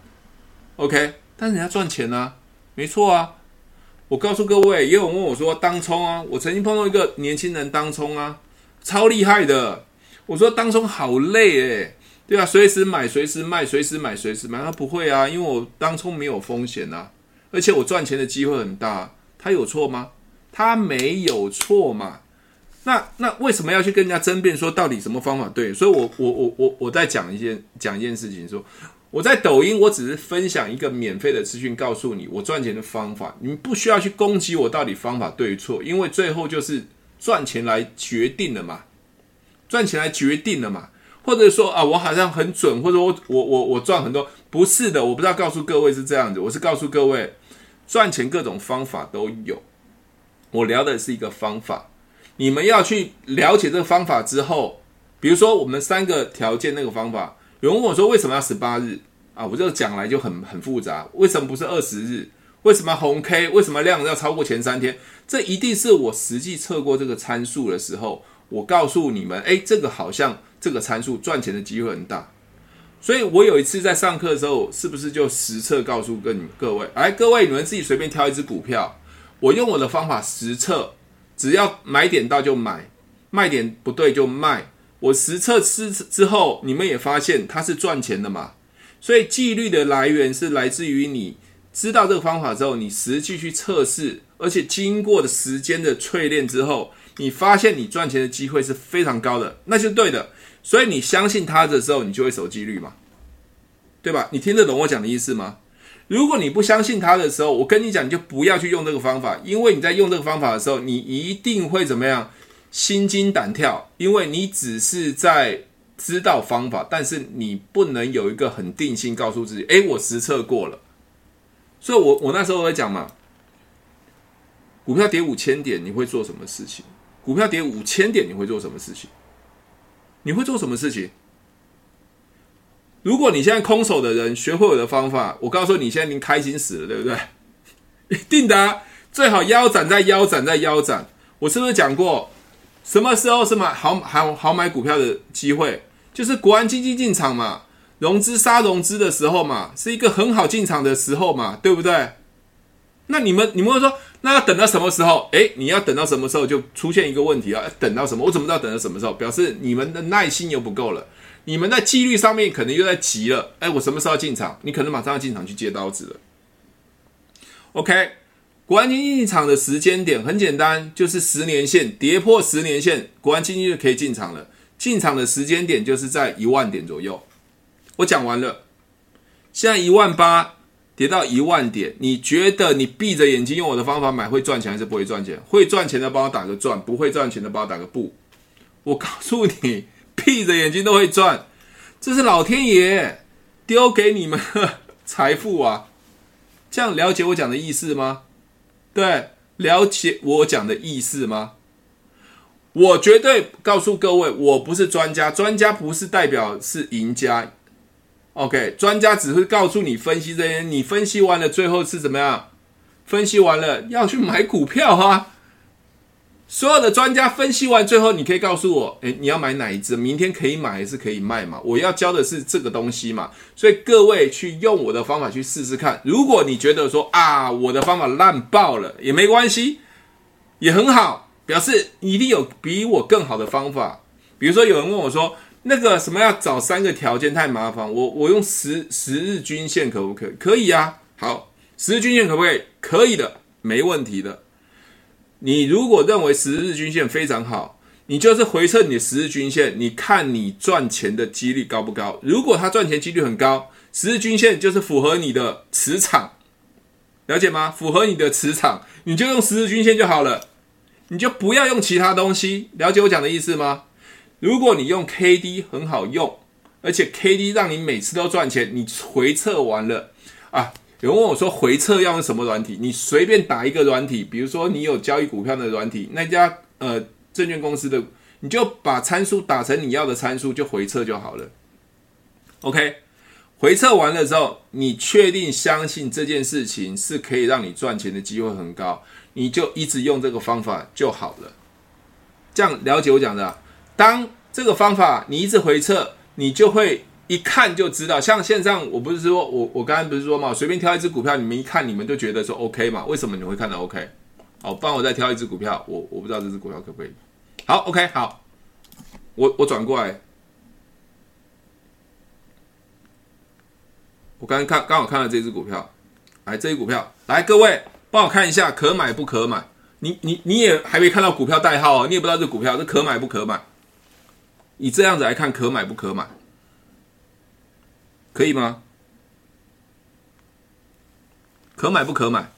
OK，但是人家赚钱啊，没错啊。我告诉各位，也有人问我说：“当冲啊，我曾经碰到一个年轻人当冲啊，超厉害的。”我说：“当冲好累诶，对啊，随时买，随时卖，随时买，随时买。”他不会啊，因为我当初没有风险啊，而且我赚钱的机会很大。他有错吗？他没有错嘛。那那为什么要去跟人家争辩说到底什么方法对？所以我我我我我在讲一件讲一件事情说。我在抖音，我只是分享一个免费的资讯，告诉你我赚钱的方法。你不需要去攻击我到底方法对错，因为最后就是赚钱来决定了嘛，赚钱来决定了嘛。或者说啊，我好像很准，或者我我我我赚很多，不是的，我不知道告诉各位是这样子，我是告诉各位赚钱各种方法都有。我聊的是一个方法，你们要去了解这个方法之后，比如说我们三个条件那个方法。有人问我说：“为什么要十八日啊？”我这个讲来就很很复杂。为什么不是二十日？为什么红 K？为什么量要超过前三天？这一定是我实际测过这个参数的时候，我告诉你们：“诶，这个好像这个参数赚钱的机会很大。”所以，我有一次在上课的时候，是不是就实测告诉各各位：“哎，各位，你们自己随便挑一只股票，我用我的方法实测，只要买点到就买，卖点不对就卖。”我实测之之后，你们也发现它是赚钱的嘛？所以纪律的来源是来自于你知道这个方法之后，你实际去测试，而且经过的时间的淬炼之后，你发现你赚钱的机会是非常高的，那就对的。所以你相信他的时候，你就会守纪律嘛，对吧？你听得懂我讲的意思吗？如果你不相信他的时候，我跟你讲，你就不要去用这个方法，因为你在用这个方法的时候，你一定会怎么样？心惊胆跳，因为你只是在知道方法，但是你不能有一个很定性，告诉自己：诶，我实测过了。所以，我我那时候会讲嘛，股票跌五千点，你会做什么事情？股票跌五千点，你会做什么事情？你会做什么事情？如果你现在空手的人学会我的方法，我告诉你，现在已经开心死了，对不对？[LAUGHS] 一定的，最好腰斩再腰斩再腰斩。我是不是讲过？什么时候是买好好好买股票的机会？就是国安基金进场嘛，融资杀融资的时候嘛，是一个很好进场的时候嘛，对不对？那你们你们会说，那要等到什么时候？哎，你要等到什么时候就出现一个问题啊？等到什么？我怎么知道等到什么时候？表示你们的耐心又不够了，你们在纪律上面可能又在急了。哎，我什么时候进场？你可能马上要进场去接刀子了。OK。国安基金进场的时间点很简单，就是十年线跌破十年线，国安基金就可以进场了。进场的时间点就是在一万点左右。我讲完了，现在一万八跌到一万点，你觉得你闭着眼睛用我的方法买会赚钱还是不会赚钱？会赚钱的帮我打个赚，不会赚钱的帮我打个不。我告诉你，闭着眼睛都会赚，这是老天爷丢给你们的 [LAUGHS] 财富啊！这样了解我讲的意思吗？对，了解我讲的意思吗？我绝对告诉各位，我不是专家，专家不是代表是赢家。OK，专家只会告诉你分析这些，你分析完了，最后是怎么样？分析完了要去买股票哈。所有的专家分析完，最后你可以告诉我，诶，你要买哪一只？明天可以买还是可以卖嘛？我要教的是这个东西嘛。所以各位去用我的方法去试试看。如果你觉得说啊，我的方法烂爆了，也没关系，也很好，表示你一定有比我更好的方法。比如说有人问我说。那个什么要找三个条件太麻烦，我我用十十日均线可不可以？可以啊，好，十日均线可不可以？可以的，没问题的。你如果认为十日均线非常好，你就是回测你的十日均线，你看你赚钱的几率高不高？如果它赚钱几率很高，十日均线就是符合你的磁场，了解吗？符合你的磁场，你就用十日均线就好了，你就不要用其他东西。了解我讲的意思吗？如果你用 K D 很好用，而且 K D 让你每次都赚钱，你回测完了啊？有人问我说回测要用什么软体？你随便打一个软体，比如说你有交易股票的软体，那家呃证券公司的，你就把参数打成你要的参数，就回测就好了。OK，回测完了之后，你确定相信这件事情是可以让你赚钱的机会很高，你就一直用这个方法就好了。这样了解我讲的？当这个方法你一直回测，你就会一看就知道。像线上，我不是说我我刚刚不是说嘛，随便挑一只股票，你们一看，你们就觉得说 OK 嘛？为什么你会看到 OK？好，帮我再挑一只股票，我我不知道这只股票可不可以。好，OK，好，我我转过来，我刚刚看刚好看到这只股票，来这只股票，来各位帮我看一下可买不可买？你你你也还没看到股票代号哦，你也不知道这股票是可买不可买。以这样子来看，可买不可买？可以吗？可买不可买？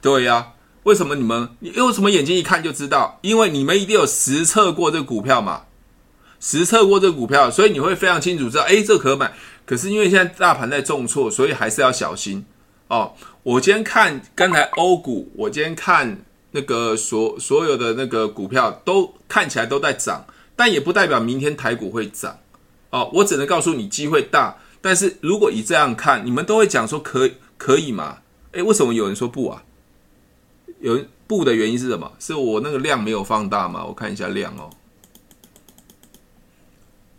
对呀、啊，为什么你们你用什么眼睛一看就知道？因为你们一定有实测过这个股票嘛，实测过这个股票，所以你会非常清楚知道，哎，这可买。可是因为现在大盘在重挫，所以还是要小心哦。我今天看刚才欧股，我今天看。那个所所有的那个股票都看起来都在涨，但也不代表明天台股会涨哦。我只能告诉你机会大，但是如果以这样看，你们都会讲说可可以吗？诶，为什么有人说不啊？有人不的原因是什么？是我那个量没有放大吗？我看一下量哦。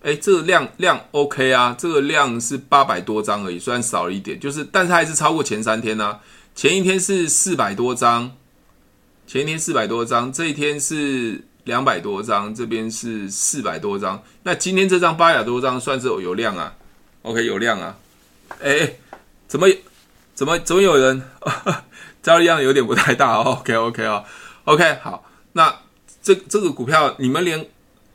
诶，这个量量 OK 啊，这个量是八百多张而已，虽然少了一点，就是但是还是超过前三天啊。前一天是四百多张。前一天四百多张，这一天是两百多张，这边是四百多张。那今天这张八百多张算是有量啊？OK，有量啊。哎，怎么怎么怎么有人交易量有点不太大哦？OK OK 哦，OK 好。那这这个股票你们连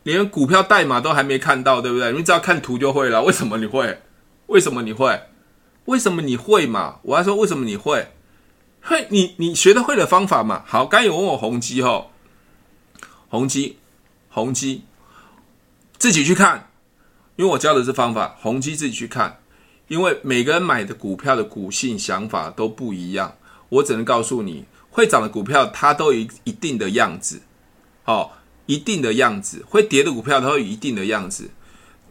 连股票代码都还没看到，对不对？你只要看图就会了。为什么你会？为什么你会？为什么你会嘛？我还说为什么你会？嘿，你你学得会的方法嘛？好，刚有问我宏基吼，宏基，宏基，自己去看，因为我教的是方法，宏基自己去看，因为每个人买的股票的股性想法都不一样，我只能告诉你，会涨的股票它都有一定的样子，哦，一定的样子，会跌的股票它会有一定的样子。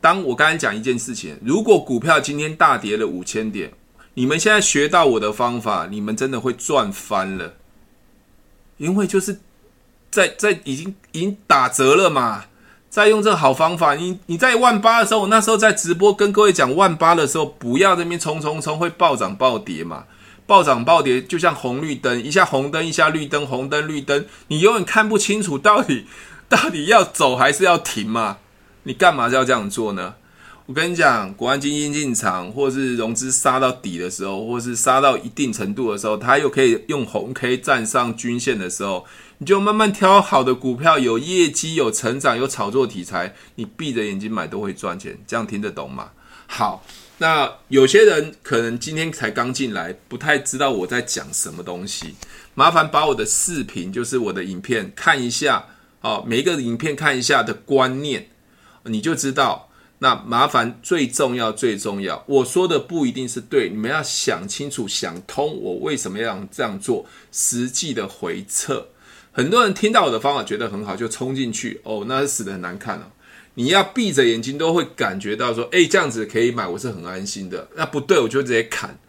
当我刚才讲一件事情，如果股票今天大跌了五千点。你们现在学到我的方法，你们真的会赚翻了，因为就是在在已经已经打折了嘛，在用这个好方法，你你在万八的时候，我那时候在直播跟各位讲万八的时候，不要这边冲冲冲，会暴涨暴跌嘛，暴涨暴跌就像红绿灯，一下红灯一下绿灯，红灯绿灯，你永远看不清楚到底到底要走还是要停嘛，你干嘛要这样做呢？我跟你讲，国安基金进场，或是融资杀到底的时候，或是杀到一定程度的时候，它又可以用红 K 站上均线的时候，你就慢慢挑好的股票，有业绩、有成长、有炒作题材，你闭着眼睛买都会赚钱。这样听得懂吗？好，那有些人可能今天才刚进来，不太知道我在讲什么东西，麻烦把我的视频，就是我的影片看一下哦，每一个影片看一下的观念，你就知道。那麻烦最重要最重要，我说的不一定是对，你们要想清楚、想通，我为什么要这样做，实际的回测。很多人听到我的方法觉得很好，就冲进去哦，那是死得很难看哦。你要闭着眼睛都会感觉到说，诶，这样子可以买，我是很安心的。那不对，我就直接砍。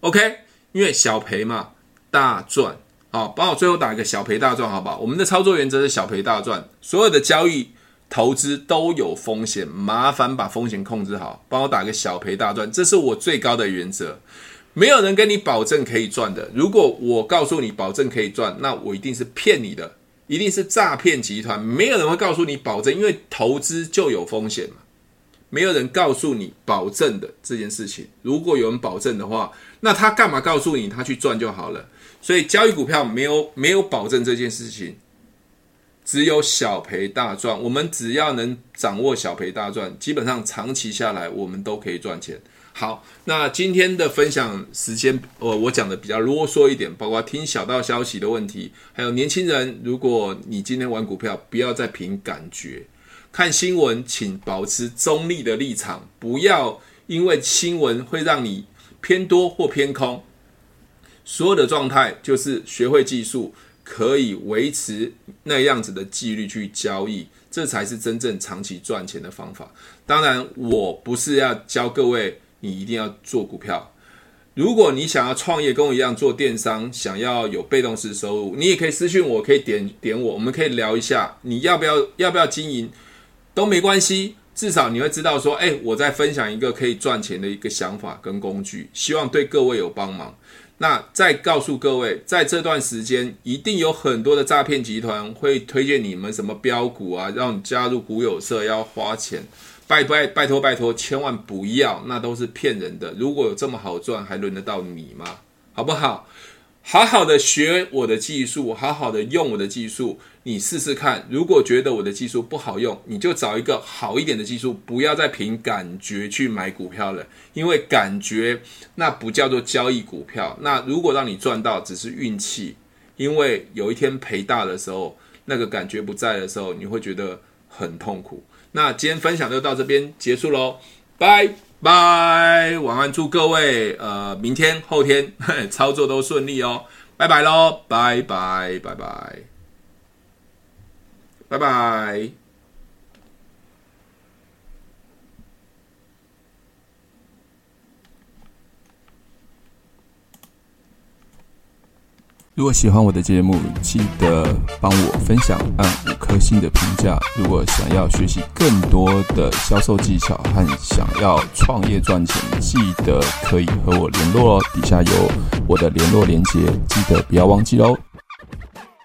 OK，因为小赔嘛，大赚。好，帮我最后打一个小赔大赚，好不好？我们的操作原则是小赔大赚，所有的交易投资都有风险，麻烦把风险控制好。帮我打个小赔大赚，这是我最高的原则。没有人跟你保证可以赚的。如果我告诉你保证可以赚，那我一定是骗你的。一定是诈骗集团，没有人会告诉你保证，因为投资就有风险嘛。没有人告诉你保证的这件事情。如果有人保证的话，那他干嘛告诉你他去赚就好了？所以交易股票没有没有保证这件事情，只有小赔大赚。我们只要能掌握小赔大赚，基本上长期下来我们都可以赚钱。好，那今天的分享时间，我我讲的比较啰嗦一点，包括听小道消息的问题，还有年轻人，如果你今天玩股票，不要再凭感觉，看新闻，请保持中立的立场，不要因为新闻会让你偏多或偏空。所有的状态就是学会技术，可以维持那样子的纪律去交易，这才是真正长期赚钱的方法。当然，我不是要教各位。你一定要做股票。如果你想要创业，跟我一样做电商，想要有被动式收入，你也可以私信我，可以点点我，我们可以聊一下，你要不要要不要经营都没关系，至少你会知道说，哎，我在分享一个可以赚钱的一个想法跟工具，希望对各位有帮忙。那再告诉各位，在这段时间，一定有很多的诈骗集团会推荐你们什么标股啊，让你加入股友社要花钱。拜拜拜托拜托，千万不要，那都是骗人的。如果有这么好赚，还轮得到你吗？好不好？好好的学我的技术，好好的用我的技术，你试试看。如果觉得我的技术不好用，你就找一个好一点的技术，不要再凭感觉去买股票了，因为感觉那不叫做交易股票。那如果让你赚到，只是运气，因为有一天赔大的时候，那个感觉不在的时候，你会觉得很痛苦。那今天分享就到这边结束喽，拜拜，晚安，祝各位呃明天后天 [LAUGHS] 操作都顺利哦，拜拜喽，拜拜拜拜，拜拜。如果喜欢我的节目，记得帮我分享，按五颗星的评价。如果想要学习更多的销售技巧和想要创业赚钱，记得可以和我联络哦。底下有我的联络连接，记得不要忘记哦。